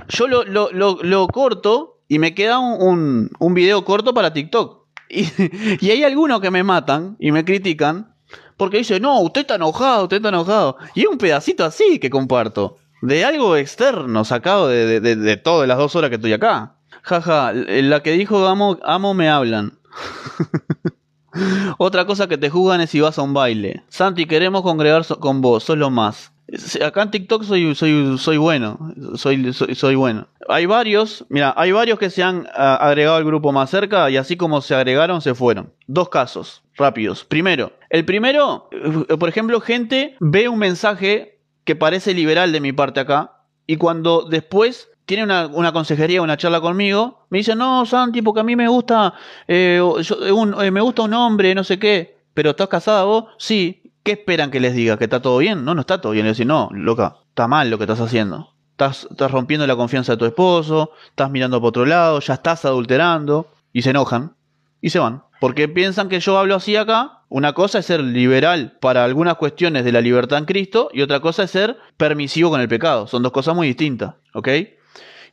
yo lo, corto y me queda un, un, video corto para TikTok. *laughs* Y, hay algunos que me matan y me critican porque dicen, no, usted está enojado, usted está enojado. Y un pedacito así que comparto de algo externo sacado de, de, de, todas las dos horas que estoy acá. Jaja, la que dijo amo, amo me hablan. *laughs* Otra cosa que te juzgan es si vas a un baile. Santi, queremos congregar con vos, sos lo más. Acá en TikTok soy, soy, soy bueno, soy, soy, bueno. Hay varios, mira, hay varios que se han ah, agregado al grupo más cerca y así como se agregaron, se fueron. Dos casos rápidos. Primero, el primero, eh, por ejemplo, gente ve un mensaje que parece liberal de mi parte acá, y cuando después tiene una, una consejería, una charla conmigo, me dice, no, Santi, porque a mí me gusta, eh, eh, me gusta un hombre, no sé qué, pero ¿estás casada vos? Sí. ¿Qué esperan que les diga? ¿Que está todo bien? No, no está todo bien. Le decir, no, loca, está mal lo que estás haciendo. Estás, estás rompiendo la confianza de tu esposo, estás mirando por otro lado, ya estás adulterando, y se enojan, y se van. Porque piensan que yo hablo así acá una cosa es ser liberal para algunas cuestiones de la libertad en Cristo y otra cosa es ser permisivo con el pecado. Son dos cosas muy distintas, ¿ok?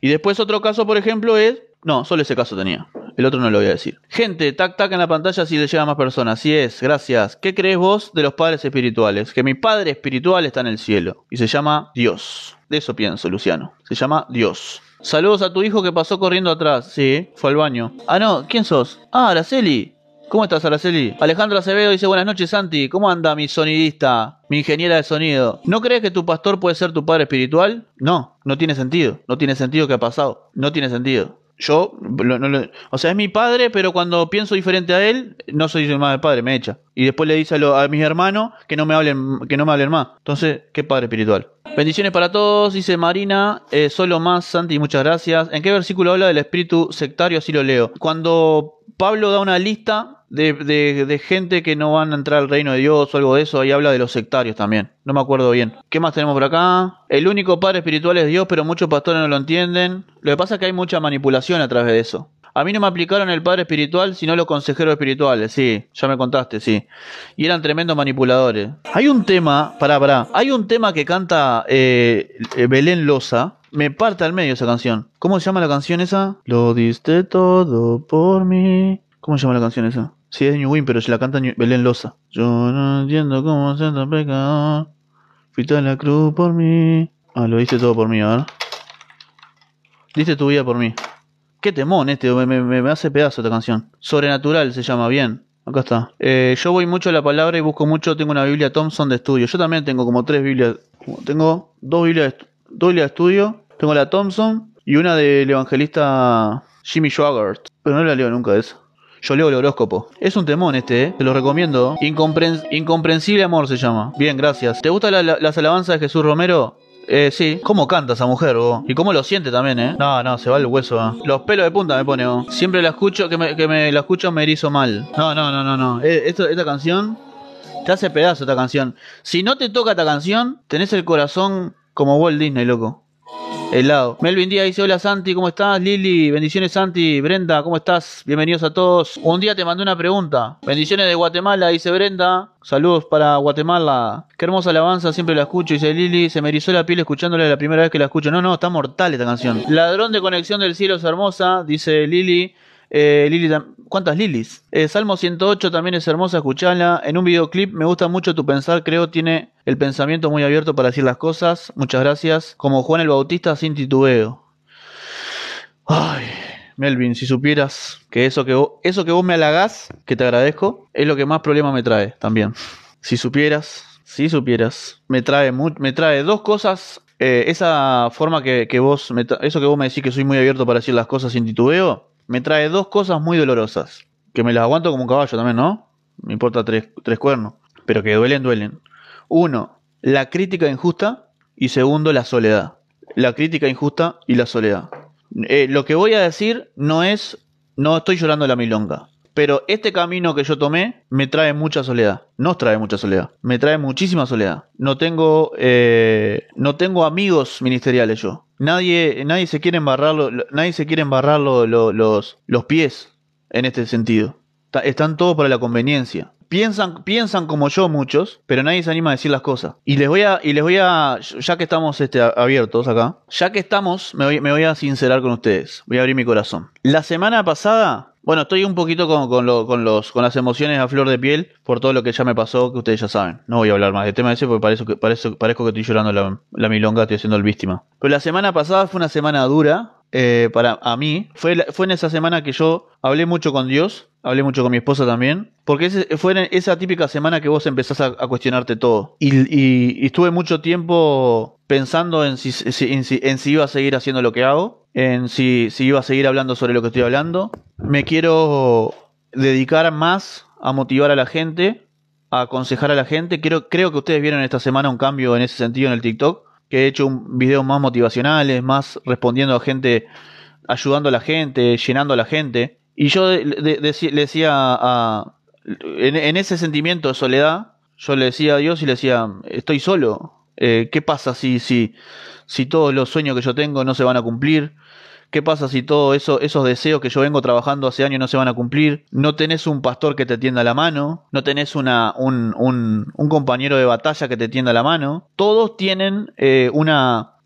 Y después otro caso, por ejemplo, es... No, solo ese caso tenía. El otro no lo voy a decir. Gente, tac tac en la pantalla si le llega a más personas. Así es, gracias. ¿Qué crees vos de los padres espirituales? Que mi padre espiritual está en el cielo y se llama Dios. De eso pienso, Luciano. Se llama Dios. Saludos a tu hijo que pasó corriendo atrás. Sí, fue al baño. Ah, no, ¿quién sos? Ah, Araceli. ¿Cómo estás, Araceli? Alejandro Acevedo dice, buenas noches, Santi. ¿Cómo anda mi sonidista, mi ingeniera de sonido? ¿No crees que tu pastor puede ser tu padre espiritual? No, no tiene sentido. No tiene sentido que ha pasado. No tiene sentido. Yo, no lo- o sea, es mi padre, pero cuando pienso diferente a él, no soy más padre, me echa. Y después le dice a mis hermanos que no me hablen, que no me hablen más. Entonces, ¿qué padre espiritual? Bendiciones para todos, dice Marina, eh, solo más, Santi, muchas gracias. ¿En qué versículo habla del espíritu sectario? Así lo leo. Cuando Pablo da una lista de, de- de gente que no van a entrar al reino de Dios o algo de eso, ahí habla de los sectarios también. No me acuerdo bien. ¿Qué más tenemos por acá? El único padre espiritual es Dios, pero muchos pastores no lo entienden. Lo que pasa es que hay mucha manipulación a través de eso. A mí no me aplicaron el padre espiritual, sino los consejeros espirituales, sí, ya me contaste, sí. Y eran tremendos manipuladores. Hay un tema, pará, pará, hay un tema que canta eh, Belén Loza, me parte al medio esa canción. ¿Cómo se llama la canción esa? Lo diste todo por mí. ¿Cómo se llama la canción esa? Sí, es New Win, pero se la canta Belén Loza. Yo no entiendo cómo ser tan pecador. Fuiste a la cruz por mí. Ah, lo diste todo por mí, a ver. Diste tu vida por mí. Qué temón este, me, me- me hace pedazo esta canción. Sobrenatural se llama, bien. Acá está. Eh, yo voy mucho a la palabra y busco mucho. Tengo una Biblia Thompson de estudio. Yo también tengo como tres Biblias. Tengo dos Biblias, de dos de estudio. Tengo la Thompson y una del evangelista Jimmy Swaggart. Pero no la leo nunca esa. Yo leo el horóscopo. Es un temón este, ¿eh? Te lo recomiendo. Incompren- Incomprensible amor se llama. Bien, gracias. ¿Te gustan la- la- las alabanzas de Jesús Romero? Eh, sí. ¿Cómo canta esa mujer, vos? Y cómo lo siente también, ¿eh? No, no, se va el hueso. ¿eh? Los pelos de punta me pone, vos. Siempre la escucho, que me, la escucho me erizo mal. No, no, no, no, no. Eh, esta canción te hace pedazo esta canción. Si no te toca esta canción, tenés el corazón como Walt Disney, loco. Helado. Melvin Díaz dice, hola Santi, ¿cómo estás? Lili, bendiciones Santi. Brenda, ¿cómo estás? Bienvenidos a todos. Un día te mandé una pregunta. Bendiciones de Guatemala, dice Brenda. Saludos para Guatemala. Qué hermosa alabanza, siempre la escucho, dice Lili. Se me erizó la piel escuchándola la primera vez que la escucho. No, no, está mortal esta canción. Ladrón de conexión del cielo es hermosa, dice Lili. Eh, Lili, ¿cuántas Lilis? Eh, Salmo 108 también es hermosa, escuchala. En un videoclip me gusta mucho tu pensar, creo tiene el pensamiento muy abierto para decir las cosas. Muchas gracias. Como Juan el Bautista sin titubeo. Ay, Melvin, si supieras que eso que vos, eso que vos me halagás, que te agradezco, es lo que más problema me trae también. Si supieras, si supieras, me trae me trae dos cosas. eh, esa forma que, que vos, me eso que vos me decís que soy muy abierto para decir las cosas sin titubeo, me trae dos cosas muy dolorosas. Que me las aguanto como un caballo también, ¿no? Me importa tres, tres cuernos. Pero que duelen, duelen. Uno, la crítica injusta. Y segundo, la soledad. La crítica injusta y la soledad. Eh, lo que voy a decir no es, no estoy llorando la milonga. Pero este camino que yo tomé me trae mucha soledad. Nos trae mucha soledad. Me trae muchísima soledad. No tengo, eh, no tengo amigos ministeriales yo. Nadie, nadie se quiere embarrar, nadie se quiere embarrar lo- lo- los, los pies en este sentido. Están todos para la conveniencia. Piensan, piensan como yo muchos, pero nadie se anima a decir las cosas. Y les voy a, y les voy a, ya que estamos este, abiertos acá, ya que estamos, me voy a sincerar con ustedes. Voy a abrir mi corazón. La semana pasada, bueno, estoy un poquito con, con, lo- con los, con las emociones a flor de piel por todo lo que ya me pasó, que ustedes ya saben. No voy a hablar más del tema ese porque parezco que, parezco, que estoy llorando la, milonga, estoy haciendo el víctima. Pero la semana pasada fue una semana dura, eh, para a mí. Fue, fue en esa semana que yo hablé mucho con Dios, hablé mucho con mi esposa también, porque ese- fue en esa típica semana que vos empezás a, cuestionarte todo. Y, y- y estuve mucho tiempo pensando en si- en, si, en si iba a seguir haciendo lo que hago, en si, si iba a seguir hablando sobre lo que estoy hablando. Me quiero dedicar más a motivar a la gente, a aconsejar a la gente. Creo, que ustedes vieron esta semana un cambio en ese sentido en el TikTok, que he hecho un videos más motivacionales, más respondiendo a gente, ayudando a la gente, llenando a la gente. Y yo le decía a, en, en ese sentimiento de soledad, yo le decía a Dios y le decía, estoy solo. Eh, ¿Qué pasa si, si, si todos los sueños que yo tengo no se van a cumplir? ¿Qué pasa si todos eso, esos deseos que yo vengo trabajando hace años no se van a cumplir? No tenés un pastor que te tienda la mano, no tenés una, un, compañero de batalla que te tienda la mano. Todos tienen eh, un,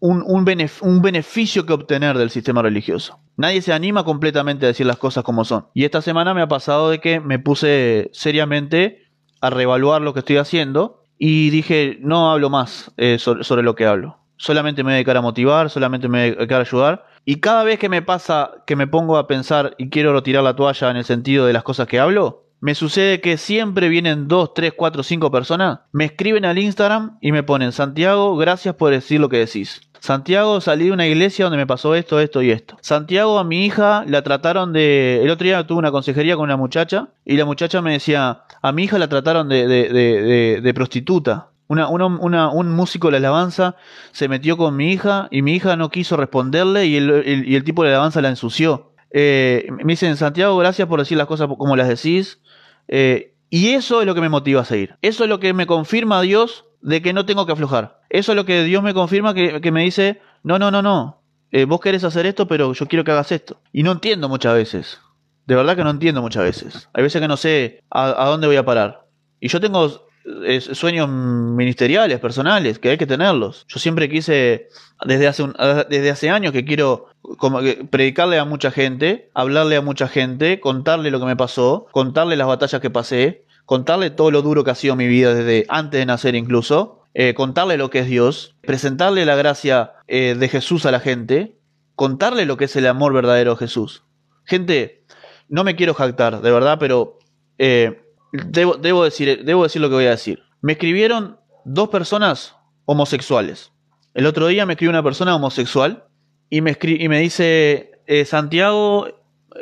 un, benef- un beneficio que obtener del sistema religioso. Nadie se anima completamente a decir las cosas como son. Y esta semana me ha pasado de que me puse seriamente a reevaluar lo que estoy haciendo y dije, no hablo más eh, sobre lo que hablo. Solamente me voy a dedicar a motivar, solamente me voy a dedicar a ayudar. Y cada vez que me pasa que me pongo a pensar y quiero tirar la toalla en el sentido de las cosas que hablo, me sucede que siempre vienen dos, tres, cuatro, cinco personas, me escriben al Instagram y me ponen, Santiago, gracias por decir lo que decís. Santiago, salí de una iglesia donde me pasó esto, esto y esto. Santiago, a mi hija la trataron de... El otro día tuve una consejería con una muchacha y la muchacha me decía, a mi hija la trataron de, de, de, de prostituta. Una, una, un músico de la alabanza se metió con mi hija y mi hija no quiso responderle y el, tipo de la alabanza la ensució. Eh, me dicen, Santiago, gracias por decir las cosas como las decís. Eh, y eso es lo que me motiva a seguir. Eso es lo que me confirma Dios de que no tengo que aflojar. Eso es lo que Dios me confirma que, que me dice, no, no, no, no. Eh, vos querés hacer esto, pero yo quiero que hagas esto. Y no entiendo muchas veces. De verdad que no entiendo muchas veces. Hay veces que no sé a, a dónde voy a parar. Y yo tengo sueños ministeriales, personales, que hay que tenerlos. Yo siempre quise, desde hace, un, desde hace años que quiero como predicarle a mucha gente, hablarle a mucha gente, contarle lo que me pasó, contarle las batallas que pasé, contarle todo lo duro que ha sido mi vida desde antes de nacer incluso, eh, contarle lo que es Dios, presentarle la gracia eh, de Jesús a la gente, contarle lo que es el amor verdadero de Jesús. Gente, no me quiero jactar, de verdad, pero eh, Debo, decir, debo decir lo que voy a decir. Me escribieron dos personas homosexuales. El otro día me escribió una persona homosexual y me, y me dice, eh, Santiago,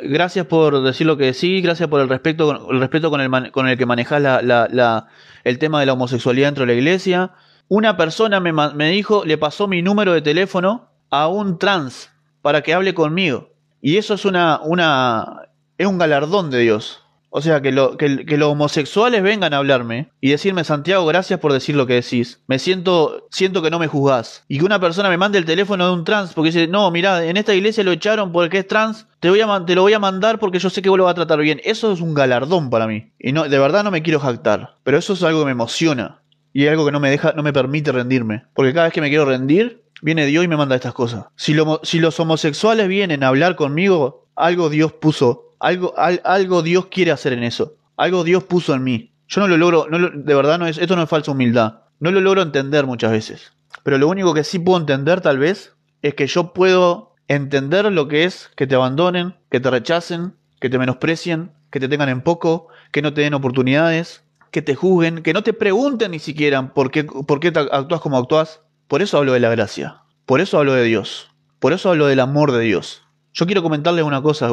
gracias por decir lo que decís, gracias por el respeto, el respeto con, el con el que manejas la, el tema de la homosexualidad dentro de la iglesia. Una persona me, me dijo, le pasó mi número de teléfono a un trans para que hable conmigo. Y eso es una, una, es un galardón de Dios. O sea, que, lo, que, que, los homosexuales vengan a hablarme y decirme, Santiago, gracias por decir lo que decís. Me siento, siento que no me juzgás. Y que una persona me mande el teléfono de un trans porque dice, no, mira, en esta iglesia lo echaron porque es trans, te, voy a, lo voy a mandar porque yo sé que vos lo vas a tratar bien. Eso es un galardón para mí. Y no, de verdad no me quiero jactar. Pero eso es algo que me emociona. Y es algo que no me deja, no me permite rendirme. Porque cada vez que me quiero rendir, viene Dios y me manda estas cosas. Si los homosexuales vienen a hablar conmigo, algo Dios puso algo, algo Dios quiere hacer en eso. Algo Dios puso en mí. Yo no lo logro, no de verdad no es, esto no es falsa humildad. No lo logro entender muchas veces. Pero lo único que sí puedo entender tal vez es que yo puedo entender lo que es que te abandonen, que te rechacen, que te menosprecien, que te tengan en poco, que no te den oportunidades, que te juzguen, que no te pregunten ni siquiera por qué, por qué actúas como actúas. Por eso hablo de la gracia. Por eso hablo de Dios. Por eso hablo del amor de Dios. Yo quiero comentarles una cosa,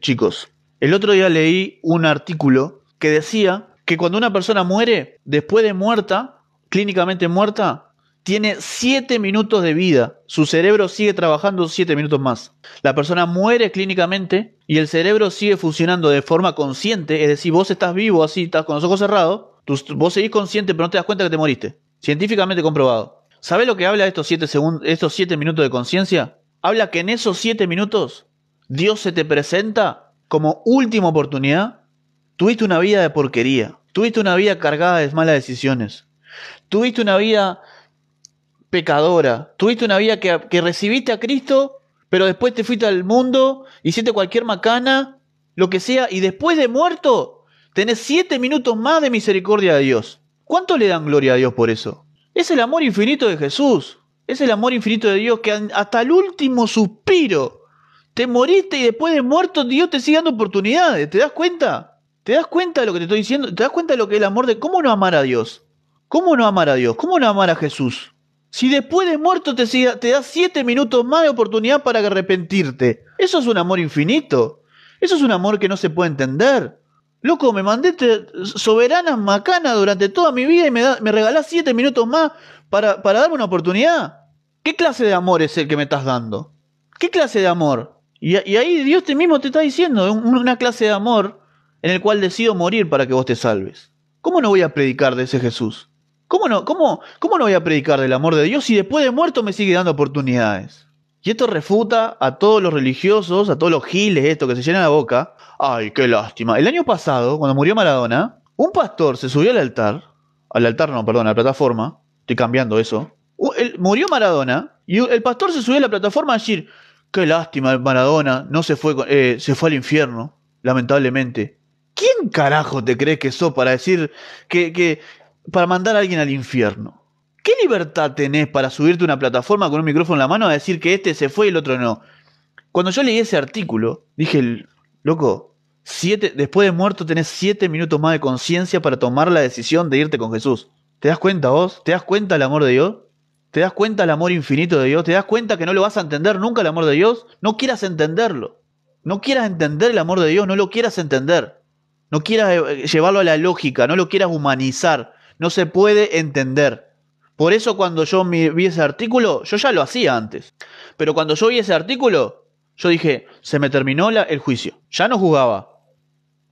chicos. El otro día leí un artículo que decía que cuando una persona muere, después de muerta, clínicamente muerta, tiene 7 minutos de vida. Su cerebro sigue trabajando 7 minutos más. La persona muere clínicamente y el cerebro sigue funcionando de forma consciente, es decir, vos estás vivo así, estás con los ojos cerrados, vos seguís consciente pero no te das cuenta que te moriste. Científicamente comprobado. ¿Sabés lo que habla estos 7 estos 7 minutos de conciencia? Habla que en esos 7 minutos Dios se te presenta como última oportunidad, tuviste una vida de porquería, tuviste una vida cargada de malas decisiones, tuviste una vida pecadora, tuviste una vida que, recibiste a Cristo, pero después te fuiste al mundo, hiciste cualquier macana, lo que sea, y después de muerto, tenés siete minutos más de misericordia de Dios. ¿Cuánto le dan gloria a Dios por eso? Es el amor infinito de Jesús. Es el amor infinito de Dios que hasta el último suspiro te moriste y después de muerto Dios te sigue dando oportunidades. ¿Te das cuenta? ¿Te das cuenta de lo que te estoy diciendo? ¿Te das cuenta de lo que es el amor de cómo no amar a Dios? ¿Cómo no amar a Dios? ¿Cómo no amar a Jesús? Si después de muerto te, sigue, te da siete minutos más de oportunidad para arrepentirte. Eso es un amor infinito. Eso es un amor que no se puede entender. Loco, me mandé soberanas macanas durante toda mi vida y me, da, me regalás siete minutos más para, para darme una oportunidad. ¿Qué clase de amor es el que me estás dando? ¿Qué clase de amor? Y, ahí Dios te mismo te está diciendo, una clase de amor en el cual decido morir para que vos te salves. ¿Cómo no voy a predicar de ese Jesús? ¿Cómo no, cómo, cómo no voy a predicar del amor de Dios si después de muerto me sigue dando oportunidades? Y esto refuta a todos los religiosos, a todos los giles, esto que se llena la boca. Ay, qué lástima. El año pasado, cuando murió Maradona, un pastor se subió al altar, al altar no, perdón, a la plataforma, estoy cambiando eso. murió Maradona y el pastor se subió a la plataforma a decir, Qué lástima, Maradona, no se fue, eh, se fue al infierno, lamentablemente. ¿Quién carajo te crees que sos para decir que, que, para mandar a alguien al infierno? ¿Qué libertad tenés para subirte a una plataforma con un micrófono en la mano a decir que este se fue y el otro no? Cuando yo leí ese artículo, dije, loco, siete, después de muerto tenés siete minutos más de conciencia para tomar la decisión de irte con Jesús. ¿Te das cuenta vos? ¿Te das cuenta el amor de Dios? ¿Te das cuenta el amor infinito de Dios? ¿Te das cuenta que no lo vas a entender nunca el amor de Dios? No quieras entenderlo. No quieras entender el amor de Dios, no lo quieras entender. No quieras eh, llevarlo a la lógica, no lo quieras humanizar. No se puede entender. Por eso cuando yo vi ese artículo, yo ya lo hacía antes. Pero cuando yo vi ese artículo, yo dije, se me terminó el juicio. Ya no juzgaba.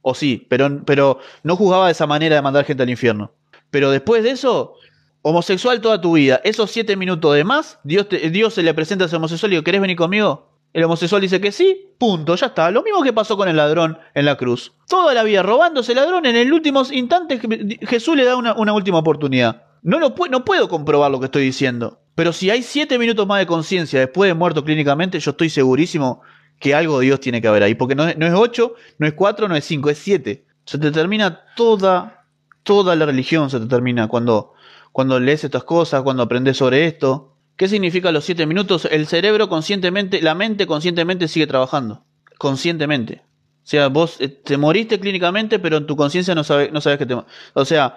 O sí, pero, pero no juzgaba de esa manera de mandar gente al infierno. Pero después de eso, homosexual toda tu vida, esos siete minutos de más, Dios, Dios se le presenta a ese homosexual y dice, ¿querés venir conmigo? El homosexual dice que sí, punto, ya está. Lo mismo que pasó con el ladrón en la cruz. Toda la vida robándose el ladrón, en el último instante Jesús le da una, última oportunidad. No, lo, no puedo comprobar lo que estoy diciendo. Pero si hay siete minutos más de conciencia después de muerto clínicamente, yo estoy segurísimo que algo de Dios tiene que haber ahí. Porque no, no es ocho, no es cuatro, no es cinco, es siete. Se te termina toda, toda la religión, se te termina cuando, cuando lees estas cosas, cuando aprendes sobre esto. ¿Qué significa los siete minutos? El cerebro conscientemente, la mente conscientemente sigue trabajando. Conscientemente. O sea, vos eh, te moriste clínicamente, pero en tu conciencia no sabes, no sabes que te... O sea,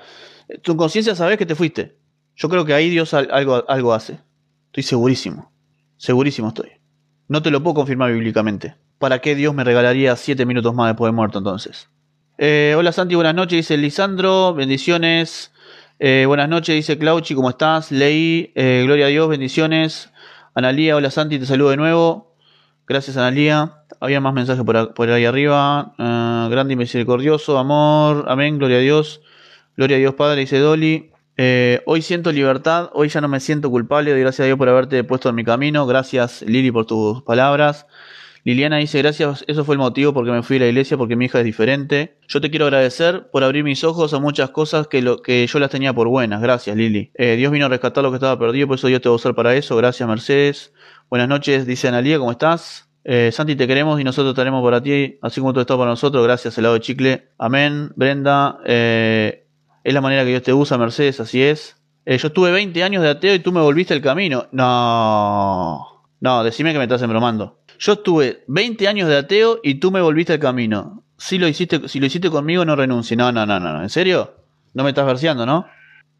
tu conciencia sabes que te fuiste. Yo creo que ahí Dios algo, algo hace. Estoy segurísimo. Segurísimo estoy. No te lo puedo confirmar bíblicamente. ¿Para qué Dios me regalaría siete minutos más después de muerto entonces? Eh, hola Santi, buenas noches, dice Lisandro. Bendiciones. Eh, buenas noches, dice Clauchi, ¿cómo estás? Leí, eh, gloria a Dios, bendiciones. Analía, hola Santi, te saludo de nuevo. Gracias, Analía. Había más mensajes por, ahí arriba. Uh, grande y misericordioso, amor, amén, gloria a Dios. Gloria a Dios, Padre, dice Dolly. hoy siento libertad, hoy ya no me siento culpable. Gracias a Dios por haberte puesto en mi camino. Gracias, Lili, por tus palabras. Liliana dice, gracias, eso fue el motivo porque me fui a la iglesia, porque mi hija es diferente. Yo te quiero agradecer por abrir mis ojos a muchas cosas que, que yo las tenía por buenas. Gracias, Lili. Eh, Dios vino a rescatar lo que estaba perdido, por eso Dios te va a usar para eso. Gracias, Mercedes. Buenas noches, dice Analía, ¿cómo estás? Eh, Santi, te queremos y nosotros estaremos para ti, así como tú estás para nosotros. Gracias, helado de chicle. Amén. Brenda, eh, es la manera que Dios te usa, Mercedes, así es. yo estuve 20 años de ateo y tú me volviste el camino. No. No, decime que me estás embromando. Yo estuve 20 años de ateo y tú me volviste al camino. Si lo hiciste, si lo hiciste conmigo, no renuncie. No, no, no, no. ¿En serio? No me estás verseando, ¿no?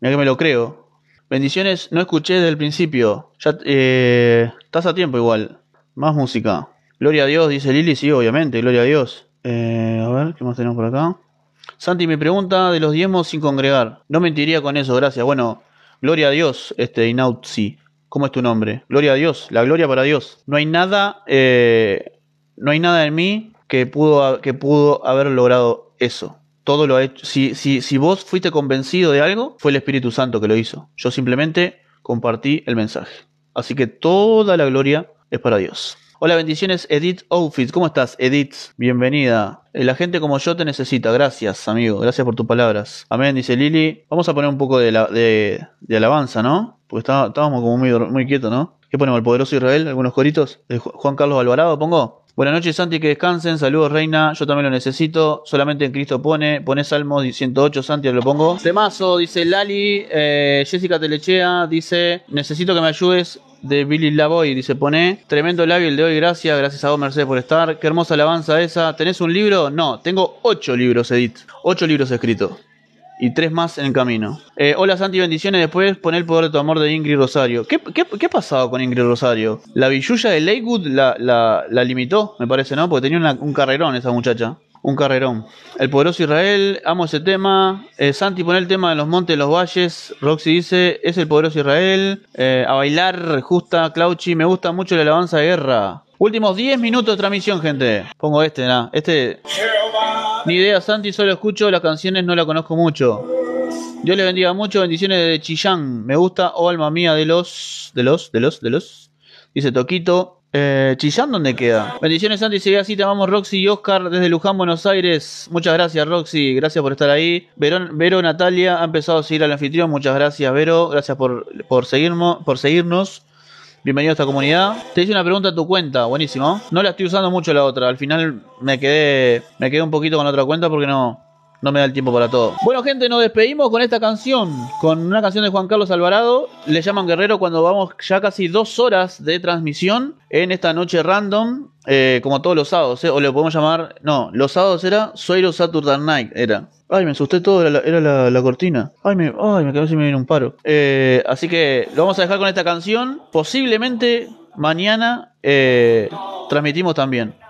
Mira que me lo creo. Bendiciones, no escuché desde el principio. Ya eh, estás a tiempo igual. Más música. Gloria a Dios, dice Lili, sí, obviamente, gloria a Dios. Eh, a ver, ¿qué más tenemos por acá? Santi me pregunta de los diezmos sin congregar. No mentiría con eso, gracias. Bueno, gloria a Dios, este sí. ¿Cómo es tu nombre? Gloria a Dios, la gloria para Dios. No hay nada, eh, no hay nada en mí que pudo, que pudo haber logrado eso. Todo lo ha hecho. Si, si, si vos fuiste convencido de algo, fue el Espíritu Santo que lo hizo. Yo simplemente compartí el mensaje. Así que toda la gloria es para Dios. Hola, bendiciones, Edith Outfits. ¿Cómo estás, Edith? Bienvenida. Eh, la gente como yo te necesita. Gracias, amigo. Gracias por tus palabras. Amén, dice Lili. Vamos a poner un poco de, la, de, de alabanza, ¿no? Porque estábamos como muy, muy quietos, ¿no? ¿Qué ponemos? ¿El poderoso Israel? ¿Algunos coritos? Juan Carlos Alvarado pongo? Buenas noches, Santi, que descansen. Saludos, Reina. Yo también lo necesito. Solamente en Cristo pone. Pone Salmo 108, Santi, lo pongo. Temazo, dice Lali. Eh, Jessica Telechea dice: Necesito que me ayudes de Billy Lavoy. Dice: Pone. Tremendo labio el de hoy. Gracias. Gracias a vos, Mercedes, por estar. Qué hermosa alabanza esa. ¿Tenés un libro? No, tengo ocho libros, Edith. Ocho libros escritos y tres más en el camino. Eh, hola Santi, bendiciones. Después poner el poder de tu amor de Ingrid Rosario. ¿Qué, qué, qué ha pasado con Ingrid Rosario? La billulla de Lakewood la, la, la limitó, me parece, ¿no? Porque tenía un carrerón esa muchacha. Un carrerón. El poderoso Israel, amo ese tema. Eh, Santi pone el tema de los montes, los valles. Roxy dice, es el poderoso Israel. Eh, a bailar, justa, Clauchi, me gusta mucho la alabanza de guerra. Últimos 10 minutos de transmisión, gente. Pongo este, nada. Este. Ni idea, Santi, solo escucho las canciones, no la conozco mucho. Dios le bendiga mucho, bendiciones de Chillán. Me gusta, oh alma mía de los. De los, de los, de los. Dice Toquito. Eh, Chillán, ¿dónde queda? Bendiciones, Santi. Sigue así, te amamos Roxy y Oscar desde Luján, Buenos Aires. Muchas gracias, Roxy. Gracias por estar ahí. Vero, Vero Natalia ha empezado a seguir al anfitrión. Muchas gracias, Vero. Gracias por, por, seguirnos, por seguirnos. Bienvenido a esta comunidad. Te hice una pregunta a tu cuenta, buenísimo. No la estoy usando mucho la otra. Al final me quedé, me quedé un poquito con la otra cuenta porque no, no me da el tiempo para todo. Bueno, gente, nos despedimos con esta canción, con una canción de Juan Carlos Alvarado. Le llaman Guerrero cuando vamos ya casi dos horas de transmisión en esta noche random, eh, como todos los sábados, eh, o le podemos llamar, no, los sábados era Suero Saturday Night, era. Ay, me asusté todo, era la, cortina. Ay, me, ay, me quedó si me viene un paro. Eh, así que lo vamos a dejar con esta canción. Posiblemente mañana transmitimos también.